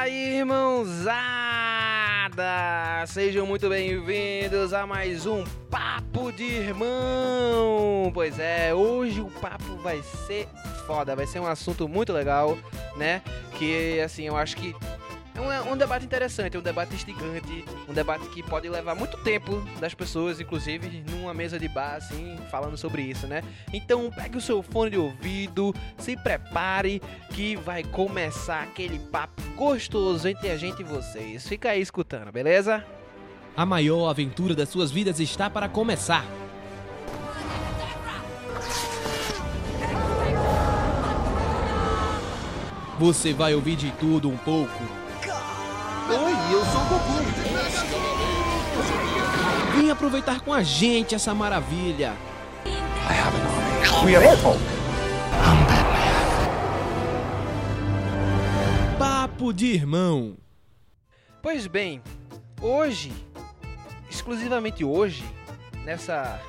Fala, irmãozada! Sejam muito bem-vindos a mais um Papo de Irmão! Pois é, hoje o papo vai ser foda, vai ser um assunto muito legal, né? Que, assim, eu acho que um, é um debate interessante, é um debate instigante, um debate que pode levar muito tempo das pessoas, inclusive numa mesa de bar, assim, falando sobre isso, né? Então pegue o seu fone de ouvido, se prepare que vai começar aquele papo gostoso entre a gente e vocês. Fica aí escutando, beleza? A maior aventura das suas vidas está para começar. Você vai ouvir de tudo um pouco. Oi, eu sou o Goku. Vem aproveitar com a gente essa maravilha. We are Hulk. Papo de irmão. Pois bem, hoje, exclusivamente hoje, nessa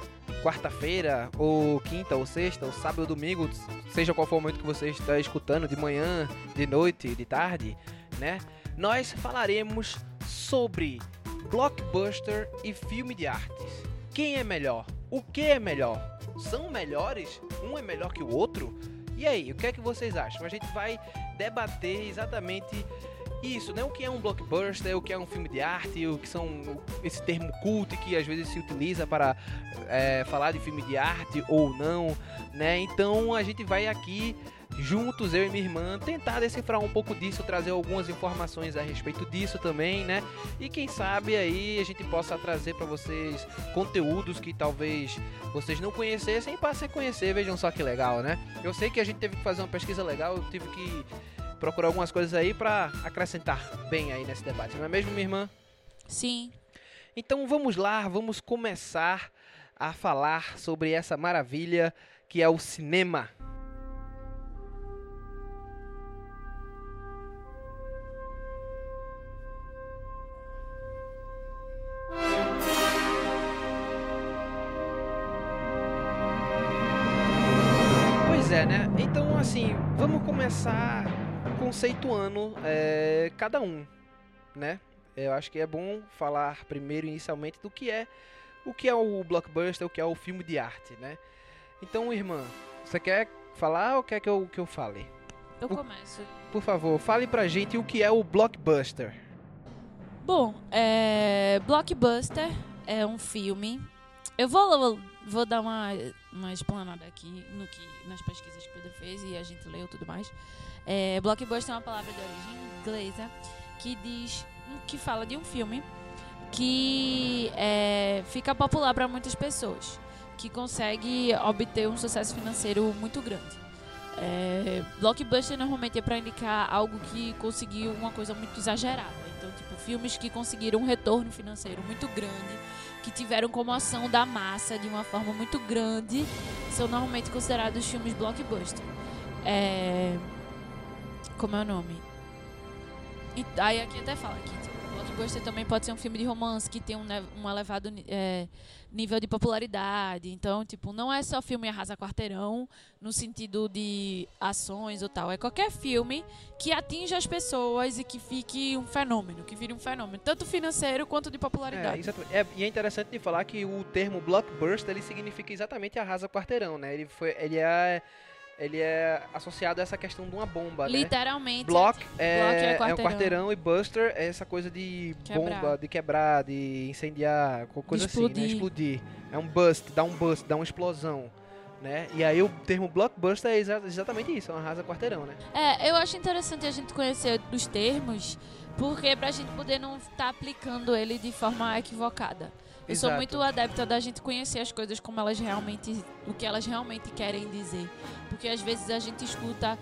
quarta-feira, ou quinta, ou sexta, ou sábado, ou domingo, seja qual for o momento que você está escutando, de manhã, de noite, de tarde, né? Nós falaremos sobre blockbuster e filme de artes. Quem é melhor? O que é melhor? São melhores? Um é melhor que o outro? E aí, o que é que vocês acham? A gente vai debater exatamente isso, né? O que é um blockbuster, o que é um filme de arte, o que são esse termo cult que às vezes se utiliza para é, falar de filme de arte ou não, né? Então a gente vai aqui juntos, eu e minha irmã, tentar decifrar um pouco disso, trazer algumas informações a respeito disso também, né? E quem sabe aí a gente possa trazer para vocês conteúdos que talvez vocês não conhecessem e passem a conhecer, vejam só que legal, né? Eu sei que a gente teve que fazer uma pesquisa legal, eu tive que procurar algumas coisas aí para acrescentar bem aí nesse debate, não é mesmo, minha irmã? Sim. Então vamos lá, vamos começar a falar sobre essa maravilha que é o cinema. Começar conceituando é, cada um, né? Eu acho que é bom falar primeiro, inicialmente, do que é o que é o blockbuster, o que é o filme de arte, né? Então, irmã, você quer falar ou quer que eu, que eu fale? Eu O- começo. Por favor, fale pra gente o que é o blockbuster. Bom, é... Blockbuster é um filme. Eu vou, vou dar uma, uma explanada aqui no que, nas pesquisas que o Pedro fez e a gente leu tudo mais. É, blockbuster é uma palavra de origem inglesa que diz que fala de um filme que é, fica popular para muitas pessoas, que consegue obter um sucesso financeiro muito grande. É, blockbuster normalmente é para indicar algo que conseguiu uma coisa muito exagerada. Então, tipo, filmes que conseguiram um retorno financeiro muito grande, que tiveram comoção da massa de uma forma muito grande, são normalmente considerados filmes blockbuster. É, como é o nome? E aí aqui até fala que tipo, blockbuster também pode ser um filme de romance que tem um, um elevado é, nível de popularidade. Então, tipo, não é só filme arrasa quarteirão no sentido de ações ou tal. É qualquer filme que atinja as pessoas e que fique um fenômeno, que vire um fenômeno, tanto financeiro quanto de É, popularidade. exatamente. É, e é interessante de falar que o termo blockbuster ele significa exatamente arrasa quarteirão, né? Ele foi, ele é, ele é associado a essa questão de uma bomba, né? Literalmente. Block é, Block é é um quarteirão. e buster é essa coisa de Quebrar. bomba, de quebrar, de incendiar, co- coisa assim, né? explodir. Explodir. É um bust, dá um bust, dá uma explosão, né? E aí o termo blockbuster é exa- exatamente isso, é um arrasa quarteirão, né? É, eu acho interessante a gente conhecer os termos, porque pra gente poder não estar aplicando ele de forma equivocada. Eu sou Exato. muito adepta da gente conhecer as coisas como elas realmente, o que elas realmente querem dizer. Porque às vezes a gente escuta,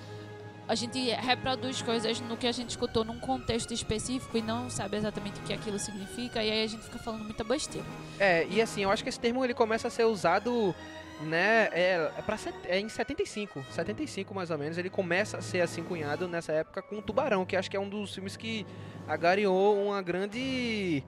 a gente reproduz coisas no que a gente escutou num contexto específico e não sabe exatamente o que aquilo significa, e aí a gente fica falando muita besteira. É, e assim, eu acho que esse termo ele começa a ser usado, né, é, é, pra é em 75, 75 mais ou menos, ele começa a ser assim cunhado nessa época com Tubarão, que acho que é um dos filmes que agariou uma grande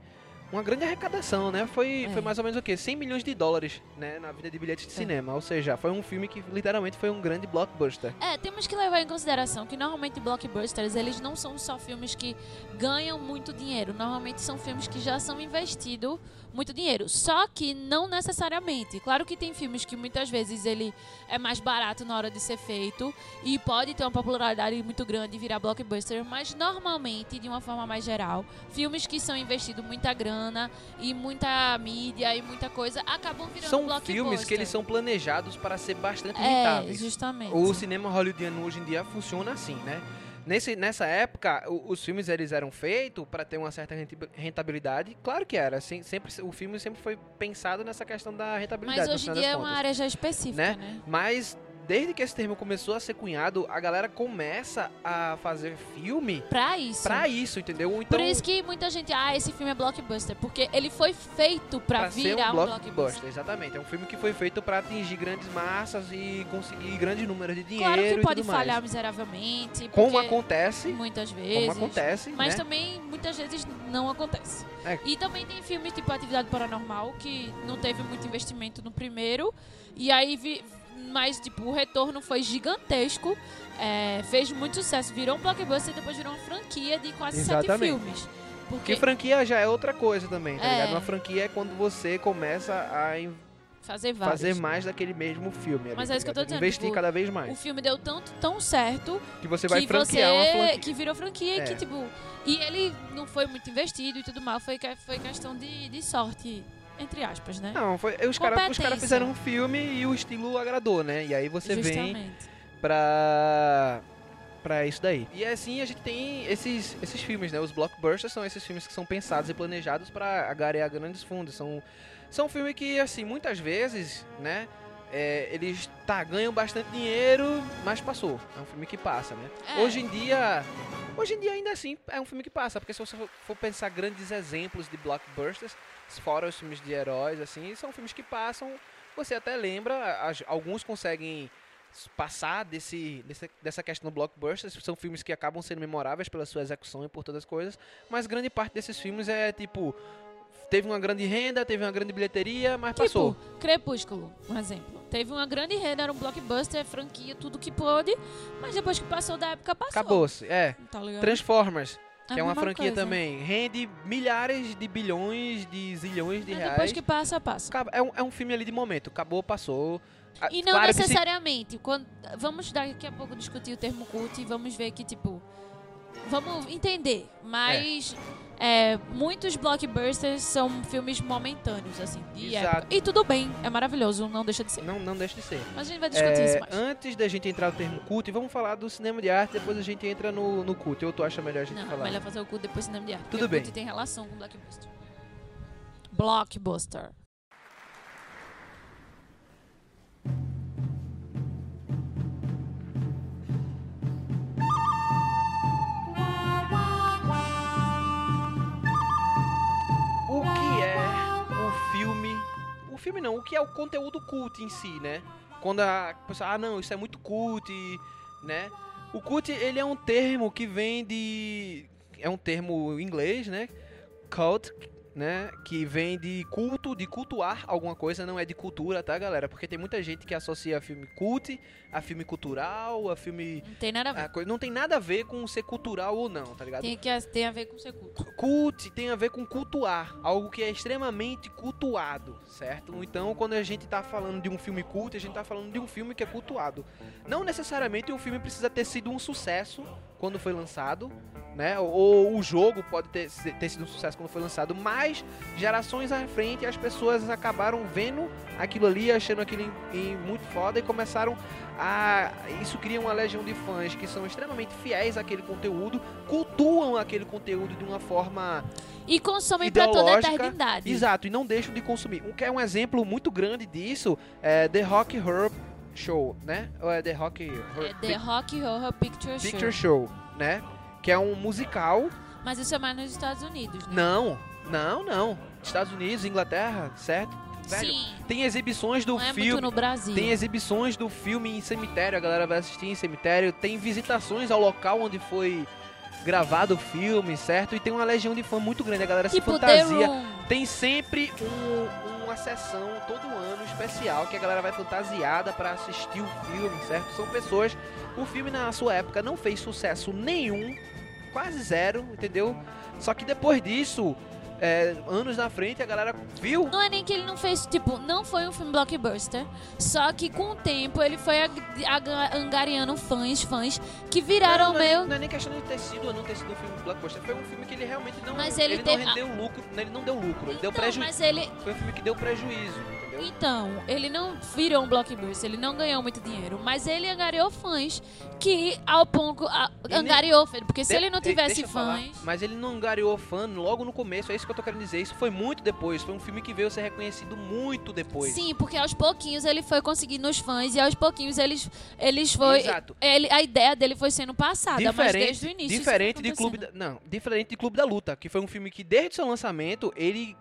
uma grande arrecadação, né? Foi, É. foi mais ou menos o quê? 100 milhões de dólares, né? Na vida de bilhetes de É. cinema. Ou seja, foi um filme que literalmente foi um grande blockbuster. É, temos que levar em consideração que normalmente blockbusters, eles não são só filmes que ganham muito dinheiro. Normalmente são filmes que já são investidos muito dinheiro. Só que não necessariamente. Claro que tem filmes que muitas vezes ele é mais barato na hora de ser feito e pode ter uma popularidade muito grande e virar blockbuster, mas normalmente, de uma forma mais geral, filmes que são investidos muita grana e muita mídia e muita coisa acabam virando São blockbuster. filmes que eles são planejados para ser bastante é, rentáveis. justamente. O cinema hollywoodiano hoje em dia funciona assim, né? Nesse, nessa época, o- os filmes eles eram feitos para ter uma certa rentabilidade. Claro que era. Sem- sempre, o filme sempre foi pensado nessa questão da rentabilidade. Mas hoje em dia é uma área já específica, Né? né? Mas desde que esse termo começou a ser cunhado, a galera começa a fazer filme Pra isso. pra isso, entendeu? Então, Por isso que muita gente, ah, esse filme é blockbuster, porque ele foi feito pra, pra virar um um blockbuster. Exatamente. É um filme que foi feito pra atingir grandes massas e conseguir grandes números de dinheiro Claro que pode falhar mais. miseravelmente, Como acontece, muitas vezes. como acontece, Mas né? também muitas vezes não acontece. É. E também tem filmes tipo Atividade Paranormal que não teve muito investimento no primeiro e aí vi, mas tipo o retorno foi gigantesco, é, fez muito sucesso, virou um blockbuster e depois virou uma franquia de quase sete Exatamente. filmes. Porque Porque franquia já é outra coisa também, tá É. ligado? Uma franquia é quando você começa a fazer vários. fazer mais daquele mesmo filme. ali, Mas tá é isso que eu tô dizendo, Investir tipo, cada vez O mais. filme deu tanto tão certo Que você vai que franquear uma você franquia. que virou franquia É. e que tipo e ele não foi muito investido e tudo mal foi foi questão de, de sorte entre aspas né Não, foi, os caras cara fizeram um filme e o estilo agradou, né? E aí você vem justamente pra pra isso daí. E assim a gente tem esses esses filmes, né? Os blockbusters são esses filmes que são pensados e planejados pra agarear grandes fundos. São são filmes que assim muitas vezes, né? é, eles tá, ganham bastante dinheiro, mas passou. É um filme que passa, né? É. Hoje em dia, hoje em dia ainda assim é um filme que passa, porque se você for- for pensar grandes exemplos de blockbusters, fora os filmes de heróis, assim, são filmes que passam. Você até lembra, as- alguns conseguem passar desse, desse- dessa questão do blockbusters, são filmes que acabam sendo memoráveis pela sua execução e por todas as coisas, mas grande parte desses filmes é tipo teve uma grande renda, teve uma grande bilheteria, mas passou. tipo Crepúsculo um exemplo teve uma grande renda era um blockbuster franquia tudo que pôde mas depois que passou da época passou Acabou-se. É. tá? Transformers, que é uma franquia coisa. também, rende milhares de bilhões, de zilhões de Mas reais. depois que passa passa É um, é um filme ali de momento, acabou, passou. Ah, E não claro que se- necessariamente. Quando, vamos daqui a pouco discutir o termo cult e vamos ver que, tipo. Vamos entender. Mas é, muitos blockbusters são filmes momentâneos, assim, de Exato. época. E tudo bem, é maravilhoso, não deixa de ser. Não, não deixa de ser. Mas a gente vai discutir É, isso mais. antes da gente entrar no termo cult, vamos falar do cinema de arte, depois a gente entra no, no cult. Ou tu acha melhor a gente Não, é falar? melhor fazer o cult depois cinema de arte. Tudo bem. O cult tem relação com blockbuster. Blockbuster. Filme não, o que é o conteúdo cult em si, né? Quando a pessoa, ah não, isso é muito cult, né? O cult, ele é um termo que vem de. É um termo em inglês, né? Cult, né? Que vem de culto, de cultuar alguma coisa, não é de cultura, tá, galera? Porque tem muita gente que associa filme cult a filme cultural, a filme. Não tem nada a ver. a coi- não tem nada a ver com ser cultural ou não, tá ligado? Tem, que, tem a ver com ser culto. Cult tem a ver com cultuar, algo que é extremamente cultuado, certo? Então, quando a gente tá falando de um filme cult, a gente tá falando de um filme que é cultuado. Não necessariamente o filme precisa ter sido um sucesso quando foi lançado, né? Ou, ou o jogo pode ter, ter sido um sucesso quando foi lançado, mas gerações à frente as pessoas acabaram vendo aquilo ali, achando aquilo em- em muito foda e começaram a. Isso cria uma legião de fãs que são extremamente fiéis àquele conteúdo, cultuam aquele conteúdo de uma forma E consomem pra toda a eternidade. Exato, e não deixam de consumir. Um que é um exemplo muito grande disso é The Rock Horror Show, né? Ou é The Rock Horror É The Rock Horror Picture, Picture Show. Show, né? Que é um musical. Mas isso é mais nos Estados Unidos, né? Não, não, não. Estados Unidos, Inglaterra, certo? Velho, Sim, Tem exibições do não é filme. muito no Brasil. Tem exibições do filme em cemitério, a galera vai assistir em cemitério. Tem visitações ao local onde foi gravado o filme, certo? E tem uma legião de fã muito grande, a galera Tipo se fantasia. Tem sempre um- uma sessão todo ano especial que a galera vai fantasiada pra assistir o filme, certo? São pessoas. O filme na sua época não fez sucesso nenhum, quase zero, entendeu? Só que depois disso, é, anos na frente, a galera viu. Não é nem que ele não fez, tipo, não foi um filme blockbuster. Só que com o tempo ele foi angariando fãs, fãs que viraram não, não, é meu. nem, não é nem questão de ter sido ou não ter sido um filme blockbuster. Foi um filme que ele realmente não. Mas ele não teve- rendeu lucro. Ele não deu lucro, ele deu Então, prejuízo. ele, Foi um filme que deu prejuízo? Então, ele não virou um blockbuster, ele não ganhou muito dinheiro, mas ele angariou fãs que ao ponto a- nem- angariou, porque se De- ele não tivesse eu falar, fãs, mas ele não angariou fã logo no começo, é isso que eu tô querendo dizer. Isso foi muito depois. Foi um filme que veio ser reconhecido muito depois. sim, porque aos pouquinhos ele foi conseguindo os fãs e aos pouquinhos eles eles foi Exato. ele, a ideia dele foi sendo passada, mas Diferente, desde o início. diferente de Clube da, não, diferente de Clube da Luta, que foi um filme que desde seu lançamento ele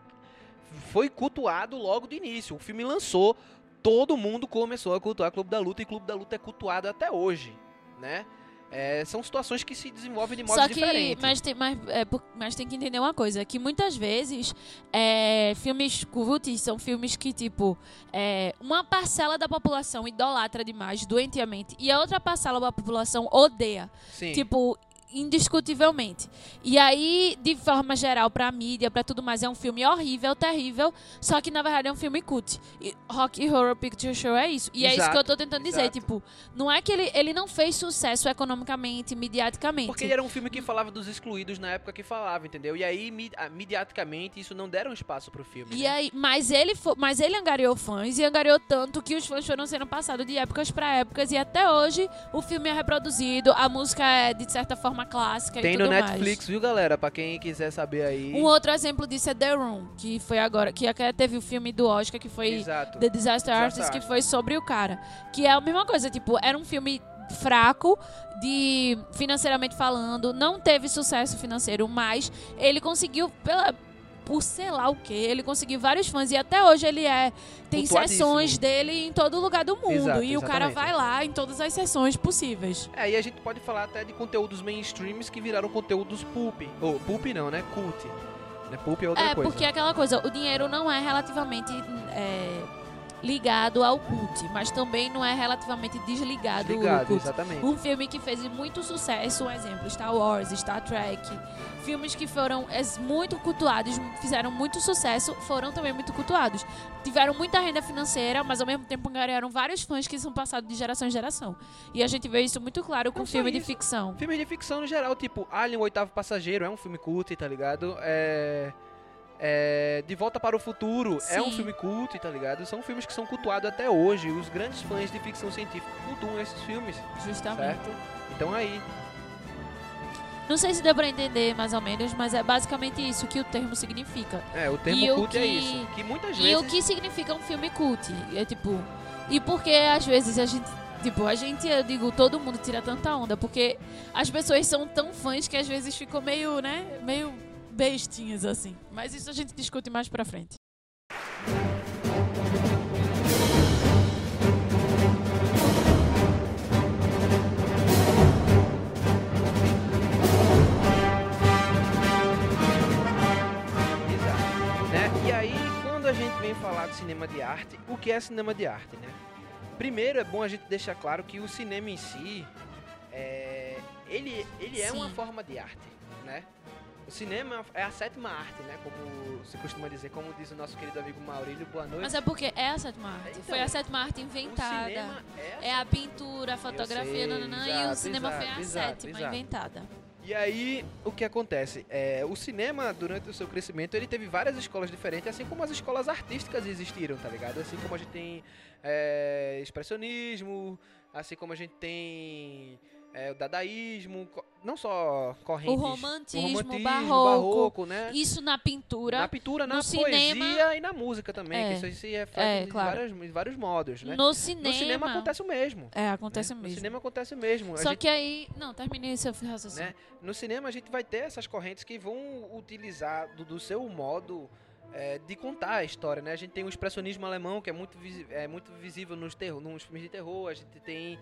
foi cultuado logo do início. O filme lançou, todo mundo começou a cultuar Clube da Luta e Clube da Luta é cultuado até hoje, né? É, são situações que se desenvolvem de modo Só que, diferente. mas tem, mas, é, mas tem que entender uma coisa, que muitas vezes é, filmes cultos são filmes que, tipo, é, uma parcela da população idolatra demais, doentiamente, e a outra parcela da população odeia. Sim. Tipo, indiscutivelmente. E aí, de forma geral, pra mídia, pra tudo mais, é um filme horrível, terrível, só que na verdade é um filme cult. E Rock Horror Picture Show é isso. E é isso Exato, que eu tô tentando dizer, exato. tipo, não é que ele, ele não fez sucesso economicamente, mediaticamente. Porque ele era um filme que falava dos excluídos na época que falava, entendeu? E aí, ah, mediaticamente, isso não deram espaço pro filme. E né? aí, mas ele, mas ele angariou fãs e angariou tanto que os fãs foram sendo passados de épocas pra épocas e até hoje o filme é reproduzido, a música é de certa forma clássica Tem e no tudo Netflix, mais. viu, galera? Pra quem quiser saber aí. Um outro exemplo disso é The Room, que foi agora, que até teve o filme do Oscar que foi Exato. The Disaster Artist, que foi sobre o cara. Que é a mesma coisa, tipo, era um filme fraco de financeiramente falando, não teve sucesso financeiro, mas ele conseguiu pela por sei lá o que, ele conseguiu vários fãs e até hoje ele é tem sessões dele em todo lugar do mundo Exato, e o cara vai lá em todas as sessões possíveis. É, e a gente pode falar até de conteúdos mainstreams que viraram conteúdos pulp. Ou pulp não, né? Cult. Né? Pulp é outra É, coisa. porque aquela coisa, o dinheiro não é relativamente é, ligado ao cult, mas também não é relativamente desligado do Ligado, cult. exatamente. Um filme que fez muito sucesso, um exemplo, Star Wars, Star Trek. Filmes que foram muito cultuados, fizeram muito sucesso, foram também muito cultuados. Tiveram muita renda financeira, mas ao mesmo tempo ganharam vários fãs que são passados de geração em geração. E a gente vê isso muito claro com filme de isso. ficção. Filmes de ficção no geral, tipo Alien, o Oitavo Passageiro, é um filme cult, tá ligado? É... é, De Volta para o Futuro é um Sim. filme cult, tá ligado? São filmes que são cultuados até hoje. Os grandes fãs de ficção científica cultuam esses filmes, Justamente. certo? Então aí, Não sei se deu pra entender mais ou menos, mas é basicamente isso que o termo significa. é, o termo E o cult é que- isso. Que muitas E vezes... o que significa um filme cult? É tipo. E porque às vezes a gente. Tipo, a gente, eu digo, todo mundo tira tanta onda, porque as pessoas são tão fãs que às vezes ficam meio, né? Meio bestinhas assim. Mas isso a gente discute mais pra frente. Né? E aí, quando a gente vem falar de cinema de arte, o que é cinema de arte, né? Primeiro é bom a gente deixar claro que o cinema em si, é, ele, ele é Sim. uma forma de arte, né? O cinema é a sétima arte, né? Como se costuma dizer, como diz o nosso querido amigo Maurílio, boa noite. Mas é porque é a sétima arte. Então, Foi a sétima arte inventada. cinema é a É a pintura, a fotografia, sei, nananã, e o exato, cinema foi a exato, exato, sétima exato. inventada. E aí, o que acontece? É, o cinema, durante o seu crescimento, ele teve várias escolas diferentes, assim como as escolas artísticas existiram, tá ligado? Assim como a gente tem é, expressionismo, assim como a gente tem é, o dadaísmo, não só correntes... O romantismo, o romantismo, barroco. barroco, né? Isso na pintura. Na pintura, na no poesia cinema- e na música também, É. que isso se reflete É, em, claro. em vários modos, né? No cinema. No cinema acontece o mesmo. É, acontece né? mesmo. No cinema acontece o mesmo. Só gente- que aí. Não, terminei seu raciocínio. né? No cinema a gente vai ter essas correntes que vão utilizar do, do seu modo é, de contar a história, né? A gente tem o expressionismo alemão que é muito, é muito visível nos, terror, nos filmes de terror, a gente tem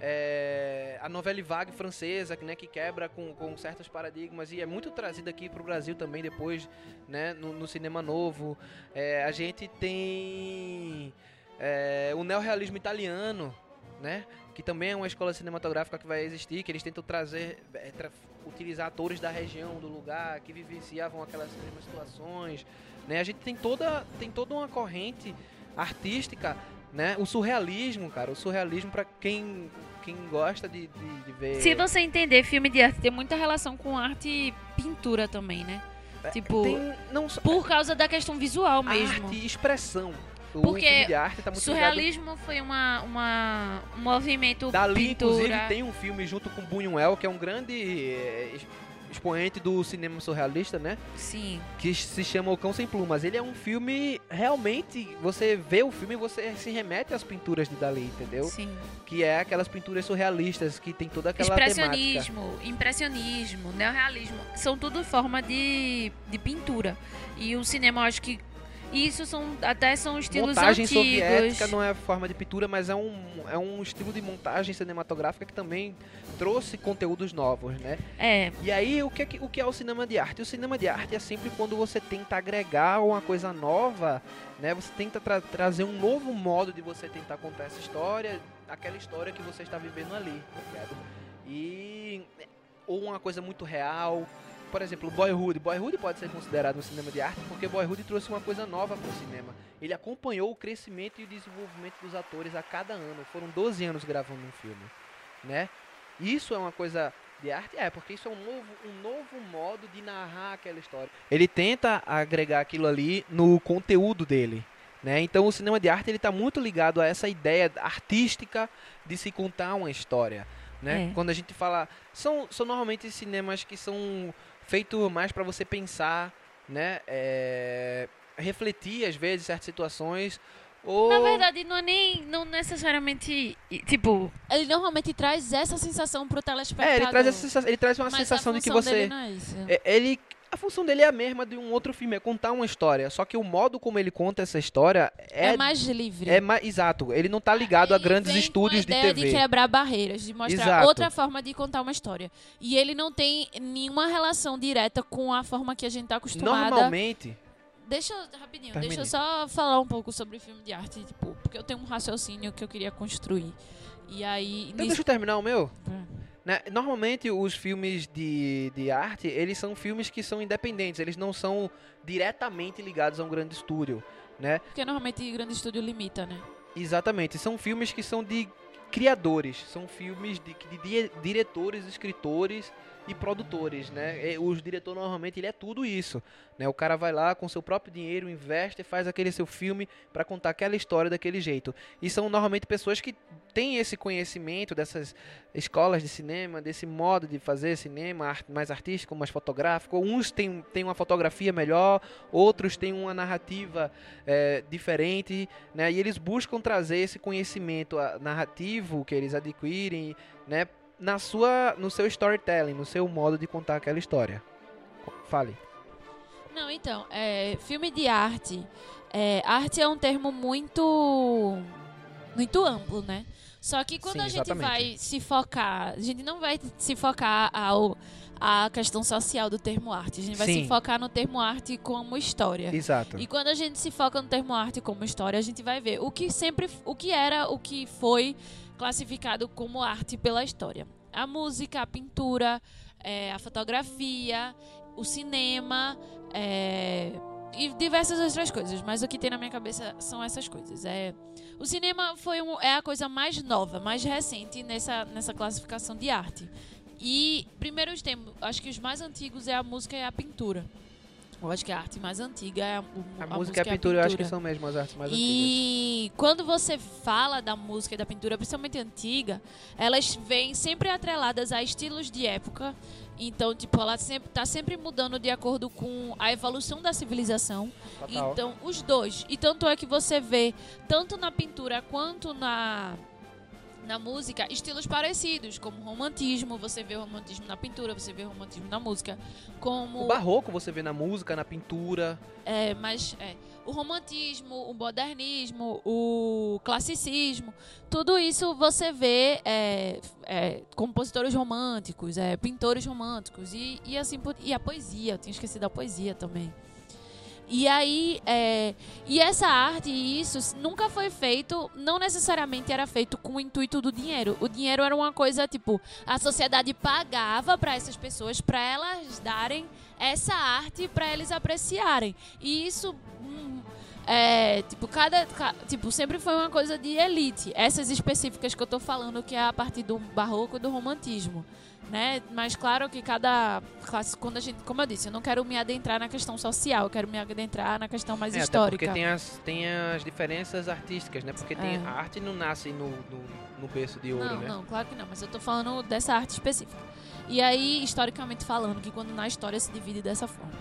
é, a novela vague francesa, né, que quebra com, com certos paradigmas e é muito trazida aqui para o Brasil também depois, né, no, no cinema novo. É, a gente tem é, o neorrealismo italiano, né, que também é uma escola cinematográfica que vai existir, que eles tentam trazer, é, tra utilizar atores da região, do lugar, que vivenciavam aquelas mesmas situações. Né? A gente tem toda, tem toda uma corrente artística né? O surrealismo, cara, o surrealismo para quem quem gosta de, de, de, ver. Se você entender, filme de arte tem muita relação com arte e pintura também, né? É, tipo, tem, não por causa da questão visual mesmo. Arte e expressão. O Porque filme de arte tá muito surrealismo ligado... foi uma, uma, um movimento Dali, pintura. inclusive, tem um filme junto com Buñuel, que é um grande eh, expoente do cinema surrealista, né? Sim. Que se chama O Cão Sem Plumas. Ele é um filme, realmente, você vê o filme e você se remete às pinturas de Dali, entendeu? Sim. Que é aquelas pinturas surrealistas, que tem toda aquela Expressionismo, temática. impressionismo, neorrealismo, são tudo forma de, de pintura. E o cinema, eu acho que isso são até são estilos montagem antigos. soviética não é forma de pintura, mas é um, é um estilo de montagem cinematográfica que também trouxe conteúdos novos, né? É. E aí, o que, é, o que é o cinema de arte? O cinema de arte é sempre quando você tenta agregar uma coisa nova, né? Você tenta tra trazer um novo modo de você tentar contar essa história, aquela história que você está vivendo ali, tá ligado? E... Ou uma coisa muito real, por exemplo, Boyhood. Boyhood pode ser considerado um cinema de arte porque Boyhood trouxe uma coisa nova para o cinema. Ele acompanhou o crescimento e o desenvolvimento dos atores a cada ano. Foram 12 anos gravando um filme, né? Isso é uma coisa de arte? É, porque isso é um novo, um novo modo de narrar aquela história. Ele tenta agregar aquilo ali no conteúdo dele. Né? Então o cinema de arte ele está muito ligado a essa ideia artística de se contar uma história. Né? É. Quando a gente fala. São, são normalmente cinemas que são feitos mais para você pensar, né? É, refletir às vezes certas situações ou... Na verdade, não é nem não necessariamente. Tipo, ele normalmente traz essa sensação pro telespectador. É, ele traz, essa, ele traz uma sensação de que você. É é, ele. A função dele é a mesma de um outro filme, é contar uma história. Só que o modo como ele conta essa história é. É mais livre. É mais, exato. Ele não tá ligado ele a grandes estúdios de ideia TV. de quebrar barreiras, de mostrar Exato. outra forma de contar uma história. E ele não tem nenhuma relação direta com a forma que a gente tá acostumada. Normalmente. Deixa eu, rapidinho, Termine. deixa eu só falar um pouco sobre filme de arte, tipo, porque eu tenho um raciocínio que eu queria construir. E aí. Então deixa eu terminar o meu. Né, Normalmente os filmes de, de arte, eles são filmes que são independentes, eles não são diretamente ligados a um grande estúdio, né? Porque normalmente grande estúdio limita, né? Exatamente, são filmes que são de criadores, são filmes de, de, de diretores, escritores e produtores, né? E os diretores normalmente ele é tudo isso, né? O cara vai lá com seu próprio dinheiro, investe, faz aquele seu filme para contar aquela história daquele jeito. E são normalmente pessoas que têm esse conhecimento dessas escolas de cinema, desse modo de fazer cinema mais artístico, mais fotográfico. Uns têm, têm uma fotografia melhor, outros têm uma narrativa é, diferente, né? E eles buscam trazer esse conhecimento narrativo que eles adquirem, né? Na sua, no seu storytelling, no seu modo de contar aquela história. Fale. Não, então, é, filme de arte. É, arte é um termo muito muito amplo, né? Só que quando Sim, a gente exatamente. vai se focar, a gente não vai se focar ao a questão social do termo arte. A gente vai Sim. se focar no termo arte como história. Exato. E quando a gente se foca no termo arte como história, a gente vai ver o que sempre, o que era, o que foi classificado como arte pela história. A música, a pintura, é, a fotografia, o cinema é, e diversas outras coisas. Mas o que tem na minha cabeça são essas coisas. É, o cinema foi um, é a coisa mais nova, mais recente nessa, nessa classificação de arte. E primeiro os temos, acho que os mais antigos é a música e a pintura. Eu acho que a arte mais antiga é a, o- A, música e a pintura, eu acho que são mesmo as artes mais antigas. e quando você fala da música e da pintura, principalmente antiga, elas vêm sempre atreladas a estilos de época. Então, tipo, ela sempre tá sempre mudando de acordo com a evolução da civilização. Total. Então, os dois. E tanto é que você vê, tanto na pintura quanto na na música estilos parecidos, como romantismo, você vê o romantismo na pintura, você vê o romantismo na música, como O barroco você vê na música, na pintura. é, mas é, o romantismo, o modernismo, o classicismo, tudo isso você vê é, é, compositores românticos, é, pintores românticos e, e assim por- e a poesia, eu tinha esquecido da poesia também. E aí, é, e essa arte e isso nunca foi feito, não necessariamente era feito com o intuito do dinheiro. O dinheiro era uma coisa tipo, a sociedade pagava para essas pessoas para elas darem essa arte para eles apreciarem. E isso hum, é, tipo, cada, ca- tipo, sempre foi uma coisa de elite. Essas específicas que eu tô falando que é a partir do barroco e do romantismo. Né? Mas claro que cada classe, quando a gente, como eu disse, eu não quero me adentrar na questão social, eu quero me adentrar na questão mais É, histórica. porque tem as, tem as diferenças artísticas, né? Porque tem, É. a arte não nasce no, no, no berço de ouro, Não, né? não, claro que não, mas eu tô falando dessa arte específica. E aí, historicamente falando, que quando na história se divide dessa forma.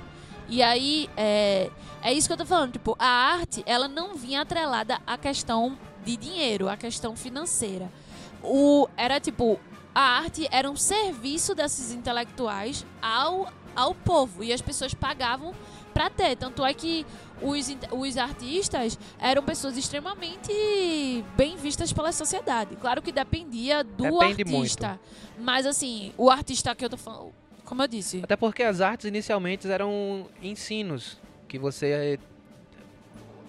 E aí, é, é isso que eu tô falando, tipo, a arte, ela não vinha atrelada à questão de dinheiro, à questão financeira. O, era tipo, a arte era um serviço desses intelectuais ao, ao povo, e as pessoas pagavam pra ter. Tanto é que os, os artistas eram pessoas extremamente bem vistas pela sociedade. Claro que dependia do Depende artista. Mas assim, o artista que eu tô falando, como eu disse, Até porque as artes inicialmente eram ensinos que você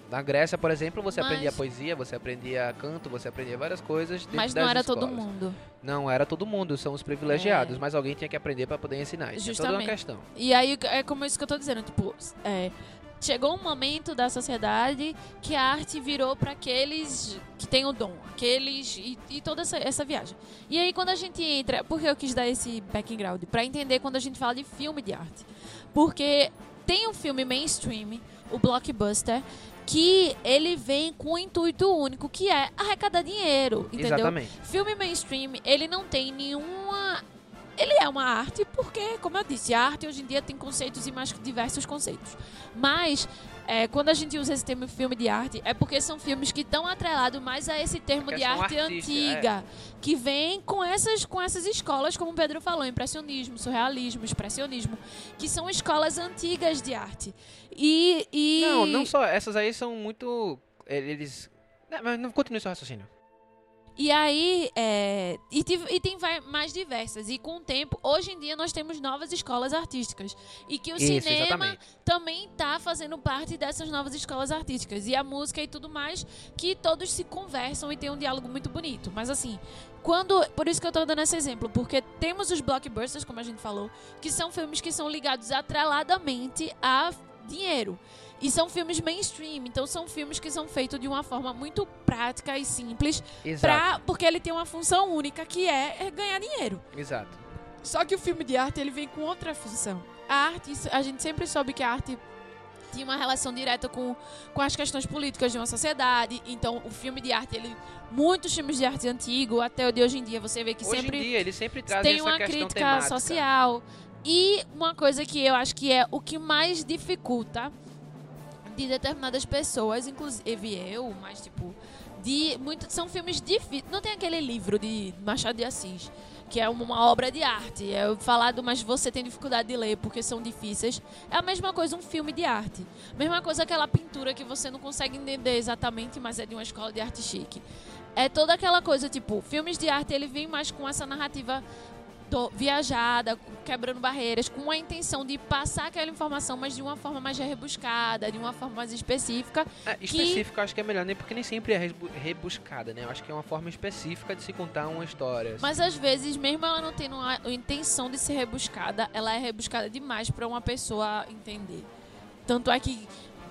na Grécia, por exemplo, você Mas- aprendia poesia, você aprendia canto, você aprendia várias coisas. dentro mas não das era todo escolas. mundo. Não era todo mundo, são os privilegiados, É. mas alguém tinha que aprender para poder ensinar. Isso é toda uma Justamente. questão. E aí é como isso que eu tô dizendo, tipo, é, chegou um momento da sociedade que a arte virou para aqueles que têm o dom, aqueles e, e toda essa, essa viagem. E aí quando a gente entra, porque eu quis dar esse background para entender quando a gente fala de filme de arte, porque tem um filme mainstream, o blockbuster, que ele vem com um intuito único, que é arrecadar dinheiro, entendeu? Exatamente. Filme mainstream, ele não tem nenhuma. Ele é uma arte porque, como eu disse, a arte hoje em dia tem conceitos e mais diversos conceitos. Mas, é, quando a gente usa esse termo filme de arte, é porque são filmes que estão atrelados mais a esse termo de arte antiga, que vem com essas, com essas escolas, como o Pedro falou, impressionismo, surrealismo, expressionismo, que são escolas antigas de arte. E. e... Não, não só. Essas aí são muito. Eles. Não, mas não continue seu raciocínio. E aí, é, e, e tem mais diversas. E com o tempo, hoje em dia nós temos novas escolas artísticas. E que o Isso, cinema exatamente. também tá fazendo parte dessas novas escolas artísticas. E a música e tudo mais, que todos se conversam e tem um diálogo muito bonito. Mas assim, quando. Por isso que eu tô dando esse exemplo, porque temos os blockbusters, como a gente falou, que são filmes que são ligados atreladamente a dinheiro. E são filmes mainstream, então são filmes que são feitos de uma forma muito prática e simples. Pra, porque ele tem uma função única que é, é ganhar dinheiro. Exato. Só que o filme de arte ele vem com outra função. A arte, a gente sempre soube que a arte tinha uma relação direta com, com as questões políticas de uma sociedade. Então, o filme de arte, ele muitos filmes de arte antigo, até o de hoje em dia, você vê que Hoje sempre em dia, eles sempre trazem tem uma crítica temática. social. E uma coisa que eu acho que é o que mais dificulta de determinadas pessoas, inclusive eu, mas tipo, de muito, são filmes difíceis. Não tem aquele livro de Machado de Assis, que é uma obra de arte. É falado, mas você tem dificuldade de ler porque são difíceis. É a mesma coisa um filme de arte. Mesma coisa aquela pintura que você não consegue entender exatamente, mas é de uma escola de arte chique. É toda aquela coisa, tipo, filmes de arte, ele vem mais com essa narrativa viajada, quebrando barreiras, com a intenção de passar aquela informação, mas de uma forma mais rebuscada, de uma forma mais específica. É, específica eu acho que é melhor, nem porque nem sempre é rebuscada, né? Eu acho que é uma forma específica de se contar uma história. Mas às vezes, mesmo ela não tendo a a intenção de ser rebuscada, ela é rebuscada demais para uma pessoa entender. Tanto é que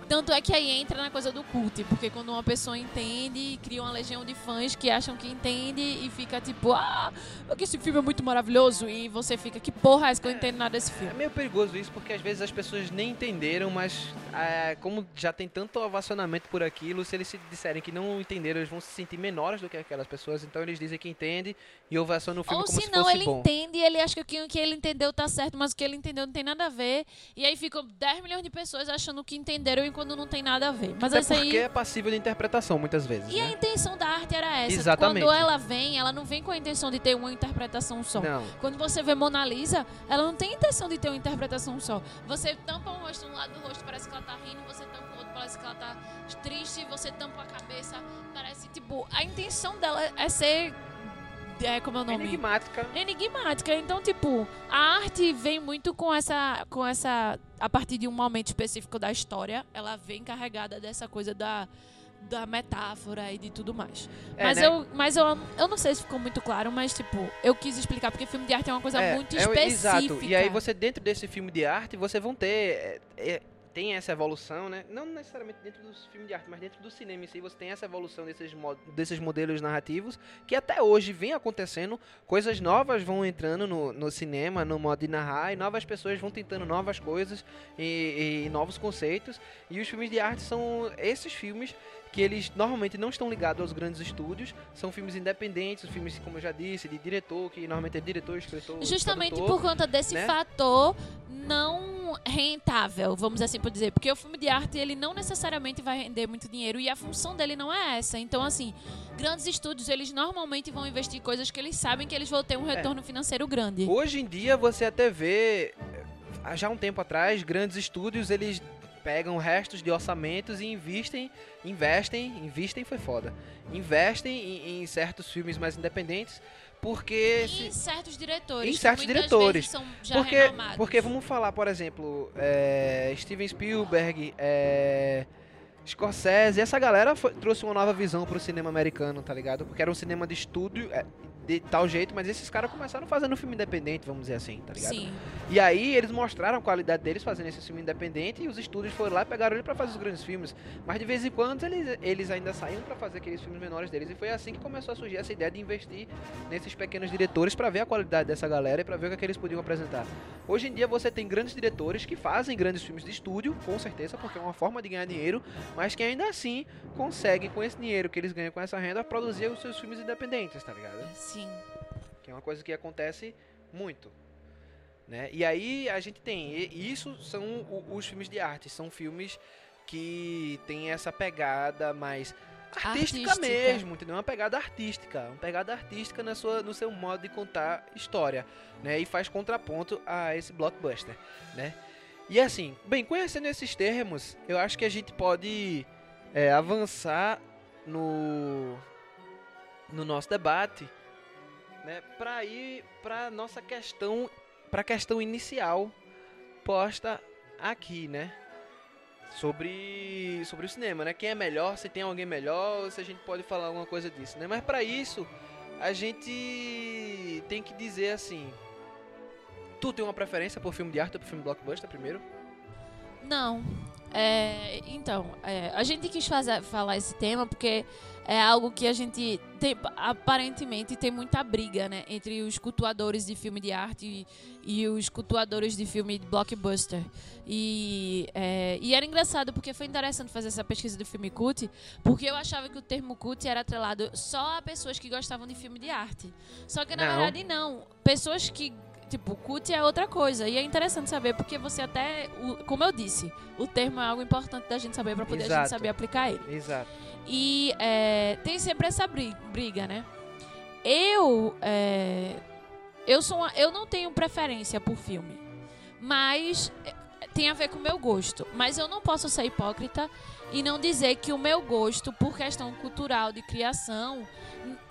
tanto é que aí entra na coisa do cult, porque quando uma pessoa entende, cria uma legião de fãs que acham que entende e fica tipo, ah, porque esse filme é muito maravilhoso e você fica, que porra é que eu não entendo nada desse É filme? meio perigoso isso, porque às vezes as pessoas nem entenderam, mas é, como já tem tanto ovacionamento por aquilo, se eles se disserem que não entenderam, eles vão se sentir menores do que aquelas pessoas, então eles dizem que entende e ovacionam o filme Ou como se se não, fosse ele bom. entende e ele acha que o que ele entendeu tá certo, mas o que ele entendeu não tem nada a ver. E aí ficam 10 milhões de pessoas achando que entenderam, quando não tem nada a ver. Mas Até essa porque aí. é passível de interpretação muitas vezes, E a né? intenção da arte era essa. Exatamente. Quando ela vem, ela não vem com a intenção de ter uma interpretação só. Não. Quando você vê Mona Lisa, ela não tem intenção de ter uma interpretação só. você tampa um rosto, um lado do rosto parece que ela tá rindo, você tampa o outro, parece que ela tá triste, você tampa a cabeça, parece tipo. A intenção dela é ser. É, como é o nome? Enigmática. enigmática. Então, tipo, a arte vem muito com essa, com essa, a partir de um momento específico da história, ela vem carregada dessa coisa da, da metáfora e de tudo mais. É, mas né? eu, mas eu, eu não sei se ficou muito claro, mas tipo, eu quis explicar porque filme de arte é uma coisa muito é, específica. Exato. E aí você, dentro desse filme de arte, você vão ter... tem essa evolução, né? Não necessariamente dentro dos filmes de arte, mas dentro do cinema em si, você tem essa evolução desses, mo- desses modelos narrativos que até hoje vem acontecendo. Coisas novas vão entrando no, no cinema, no modo de narrar, e novas pessoas vão tentando novas coisas e, e novos conceitos. E os filmes de arte são esses filmes que eles normalmente não estão ligados aos grandes estúdios, são filmes independentes, filmes, como eu já disse, de diretor, que normalmente é diretor, escritor, Justamente produtor. por conta desse né? fator não rentável, vamos assim por dizer. Porque o filme de arte, ele não necessariamente vai render muito dinheiro e a função dele não é essa. Então, assim, grandes estúdios, eles normalmente vão investir em coisas que eles sabem que eles vão ter um retorno financeiro grande. Hoje em dia você até vê, eh, já há um tempo atrás, grandes estúdios eles pegam restos de orçamentos e investem, investem, investem foi foda, investem em, em certos filmes mais independentes, porque E se- em certos diretores. Em certos diretores. São já porque, renomados. porque vamos falar, por exemplo, é, Steven Spielberg, é, Scorsese, essa galera foi- trouxe uma nova visão pro cinema americano, tá ligado? Porque era um cinema de estúdio, é, de tal jeito, mas esses caras começaram fazendo filme independente, vamos dizer assim, tá ligado? Sim. E aí eles mostraram a qualidade deles fazendo esse filme independente e os estúdios foram lá e pegaram ele pra fazer os grandes filmes. Mas de vez em quando eles, eles ainda saíam pra fazer aqueles filmes menores deles e foi assim que começou a surgir essa ideia de investir nesses pequenos diretores pra ver a qualidade dessa galera e pra ver o que, é que eles podiam apresentar. Hoje em dia você tem grandes diretores que fazem grandes filmes de estúdio, com certeza, porque é uma forma de ganhar dinheiro, mas que ainda assim conseguem com esse dinheiro que eles ganham com essa renda produzir os seus filmes independentes, tá ligado? Sim. que é uma coisa que acontece muito. Né? E aí a gente tem, e isso são os filmes de arte, são filmes que tem essa pegada mais artística, Artística. mesmo, entendeu? Uma pegada artística, uma pegada artística na sua, no seu modo de contar história, né? E faz contraponto a esse blockbuster, né? E assim, bem, conhecendo esses termos, eu acho que a gente pode é, avançar no no nosso debate, né, para ir para nossa questão, para a questão inicial posta aqui, né? Sobre sobre o cinema, né? Quem é melhor, se tem alguém melhor, se a gente pode falar alguma coisa disso, né? Mas para isso, a gente tem que dizer assim, tu tem uma preferência por filme de arte ou por filme blockbuster primeiro? Não. É, então, é, a gente quis fazer, falar esse tema porque é algo que a gente tem, aparentemente tem muita briga, né, entre os cultuadores de filme de arte e, e os cultuadores de filme de blockbuster. E, é, e era engraçado porque foi interessante fazer essa pesquisa do filme cult, porque eu achava que o termo cult era atrelado só a pessoas que gostavam de filme de arte. Só que na Não. verdade não. Pessoas que Tipo, cult é outra coisa. E é interessante saber, porque você até. o- como eu disse, o termo é algo importante da gente saber pra poder a Exato. gente saber aplicar ele. Exato. E é, tem sempre essa bri- briga, né? Eu. é, eu, sou uma- eu não tenho preferência por filme. Mas. é, Tem a ver com o meu gosto. Mas eu não posso ser hipócrita e não dizer que o meu gosto, por questão cultural de criação,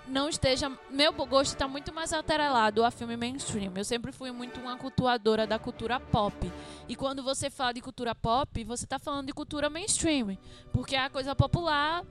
não esteja. Meu gosto está muito mais atrelado a filme mainstream. Eu sempre fui muito uma cultuadora da cultura pop. E quando você fala de cultura pop, você está falando de cultura mainstream. Porque é a coisa popular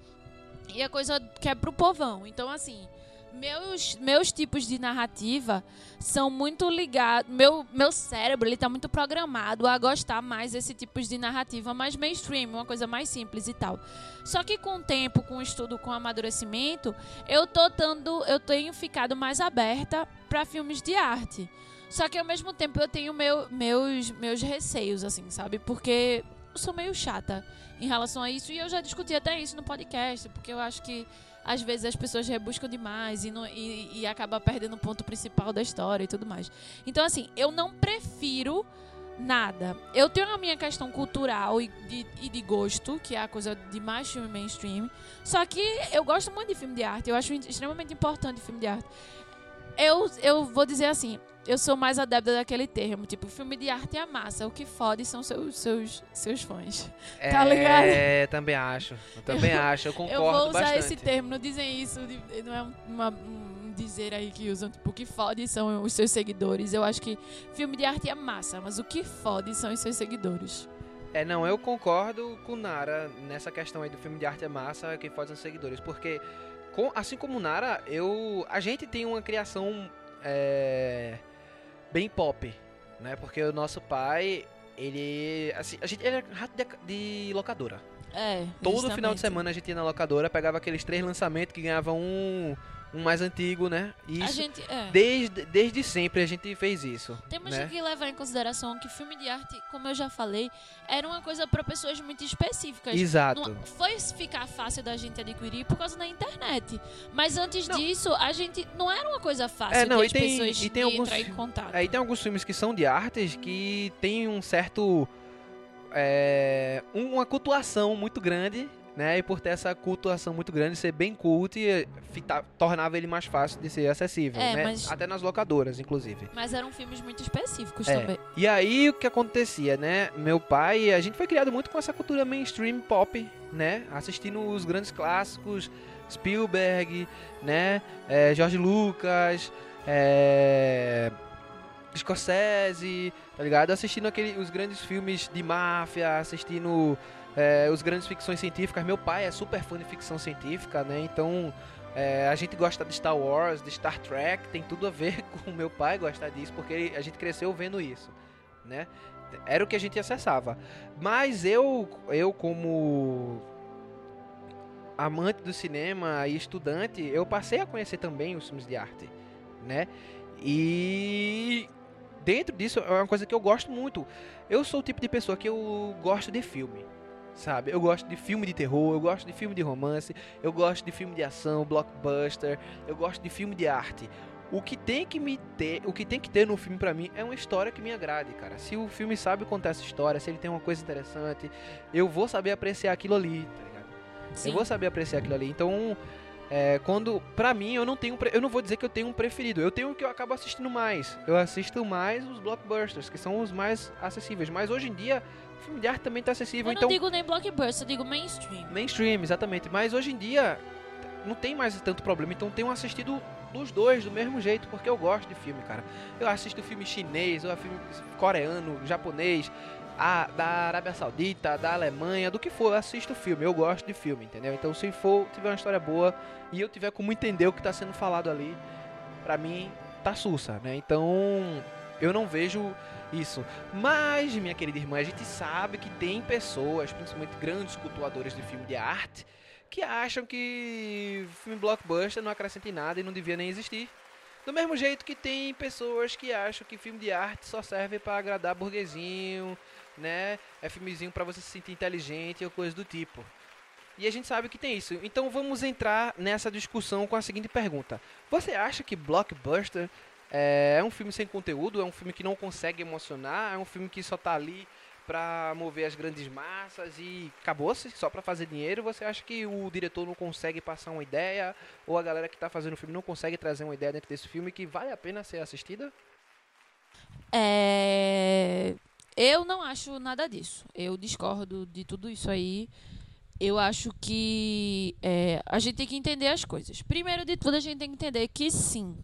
e a coisa que é pro povão. Então, assim, meus, meus tipos de narrativa são muito ligados. Meu, meu cérebro ele tá muito programado a gostar mais desse tipo de narrativa mais mainstream, uma coisa mais simples e tal. Só que com o tempo, com o estudo, com o amadurecimento, eu tô dando, eu tenho ficado mais aberta para filmes de arte. Só que ao mesmo tempo eu tenho meu, meus, meus receios, assim, sabe? Porque eu sou meio chata em relação a isso e eu já discuti até isso no podcast, porque eu acho que às vezes as pessoas rebuscam demais e, não, e, e acaba perdendo o ponto principal da história e tudo mais. Então, assim, eu não prefiro Nada. Eu tenho a minha questão cultural e de, e de gosto, que é a coisa de mais filme mainstream. Só que eu gosto muito de filme de arte. Eu acho extremamente importante filme de arte. Eu, eu vou dizer assim, eu sou mais adepta daquele termo. Tipo, filme de arte é massa. O que fode são seus, seus, seus fãs. Tá ligado? É, também acho. Eu também acho, eu concordo Eu vou usar bastante. esse termo, não dizem isso, não é um- uma- um dizer aí que usam, tipo, o que fode são os seus seguidores. Eu acho que filme de arte é massa, mas o que fode são os seus seguidores. É, não, eu concordo com Nara nessa questão aí do filme de arte é massa, quem faz são os seguidores, porque com- assim como Nara, eu a gente tem uma criação é, bem pop, né? Porque o nosso pai, ele assim, a gente ele é rato de, de locadora. É. Todo final justamente. de semana a gente ia na locadora, pegava aqueles três lançamentos que ganhava um um mais antigo, né? E Isso gente. É. desde desde sempre a gente fez isso. Temos né? que levar em consideração que filme de arte, como eu já falei, era uma coisa para pessoas muito específicas. Exato. Não foi ficar fácil da gente adquirir por causa da internet. Mas antes Não. disso, a gente não era uma coisa fácil É, não, e as tem- pessoas e tem alguns entrar em contato. Aí tem alguns filmes que são de artes que tem um certo. é, uma cultuação muito grande, né? E por ter essa cultuação muito grande, ser bem cult, eh, fita- tornava ele mais fácil de ser acessível, É, né? mas- Até nas locadoras, inclusive. Mas eram filmes muito específicos É. também. E aí o que acontecia, né? Meu pai, a gente foi criado muito com essa cultura mainstream pop, né? Assistindo os grandes clássicos, Spielberg, né? É, George Lucas, é, Scorsese, tá ligado? Assistindo aquele, os grandes filmes de máfia, assistindo é, os grandes ficções científicas. Meu pai é super fã de ficção científica, né? Então é, a gente gosta de Star Wars, de Star Trek, tem tudo a ver com meu pai gostar disso, porque ele- a gente cresceu vendo isso, né? Era o que a gente acessava. Mas eu, eu como amante do cinema e estudante, eu passei a conhecer também os filmes de arte, né? E dentro disso é uma coisa que eu gosto muito. Eu sou o tipo de pessoa que eu gosto de filme, sabe? Eu gosto de filme de terror, eu gosto de filme de romance, eu gosto de filme de ação, blockbuster, eu gosto de filme de arte. O que tem que me ter, o que tem que ter no filme pra mim é uma história que me agrade, cara. Se o filme sabe contar essa história, se ele tem uma coisa interessante, eu vou saber apreciar aquilo ali, tá ligado? Sim. Eu vou saber apreciar aquilo ali. Então, é, quando. Pra mim, eu não tenho. Eu não vou dizer que eu tenho um preferido. Eu tenho o que eu acabo assistindo mais. Eu assisto mais os blockbusters, que são os mais acessíveis. Mas hoje em dia, o filme de arte também tá acessível. Eu então. não digo nem blockbuster, eu digo mainstream. Mainstream, exatamente. Mas hoje em dia não tem mais tanto problema. Então tenho assistido dos dois do mesmo jeito, porque eu gosto de filme, cara. Eu assisto filme chinês, eu filme coreano, japonês, a, da Arábia Saudita, da Alemanha, do que for, eu assisto filme. Eu gosto de filme, entendeu? Então se for, tiver uma história boa e eu tiver como entender o que tá sendo falado ali, pra mim tá sussa, né? Então eu não vejo isso. Mas, minha querida irmã, a gente sabe que tem pessoas, principalmente grandes cultuadores de filme de arte, que acham que filme blockbuster não acrescenta em nada e não devia nem existir. Do mesmo jeito que tem pessoas que acham que filme de arte só serve pra agradar burguesinho, né? É filmezinho pra você se sentir inteligente ou coisa do tipo. E a gente sabe que tem isso. Então vamos entrar nessa discussão com a seguinte pergunta: Você acha que blockbuster é um filme sem conteúdo? É um filme que não consegue emocionar? É um filme que só tá ali pra mover as grandes massas e acabou-se só pra fazer dinheiro? Você acha que o diretor não consegue passar uma ideia ou a galera que tá fazendo o filme não consegue trazer uma ideia dentro desse filme que vale a pena ser assistida? É... Eu não acho nada disso. Eu discordo de tudo isso aí. Eu acho que é, a gente tem que entender as coisas. Primeiro de tudo, a gente tem que entender que sim,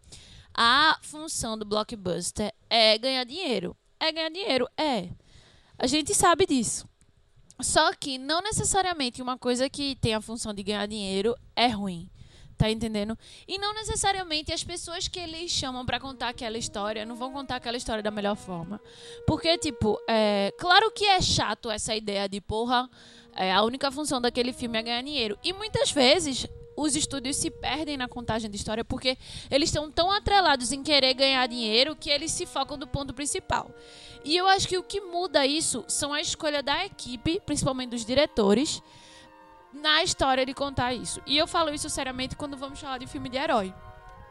a função do blockbuster é ganhar dinheiro. É ganhar dinheiro? É. A gente sabe disso. Só que não necessariamente uma coisa que tem a função de ganhar dinheiro é ruim. Tá entendendo? E não necessariamente as pessoas que eles chamam pra contar aquela história não vão contar aquela história da melhor forma. Porque, tipo, é, claro que é chato essa ideia de, porra, é, a única função daquele filme é ganhar dinheiro. E muitas vezes os estúdios se perdem na contagem de história porque eles estão tão atrelados em querer ganhar dinheiro que eles se focam do ponto principal. E eu acho que o que muda isso são a escolha da equipe, principalmente dos diretores, na história de contar isso. E eu falo isso seriamente quando vamos falar de filme de herói.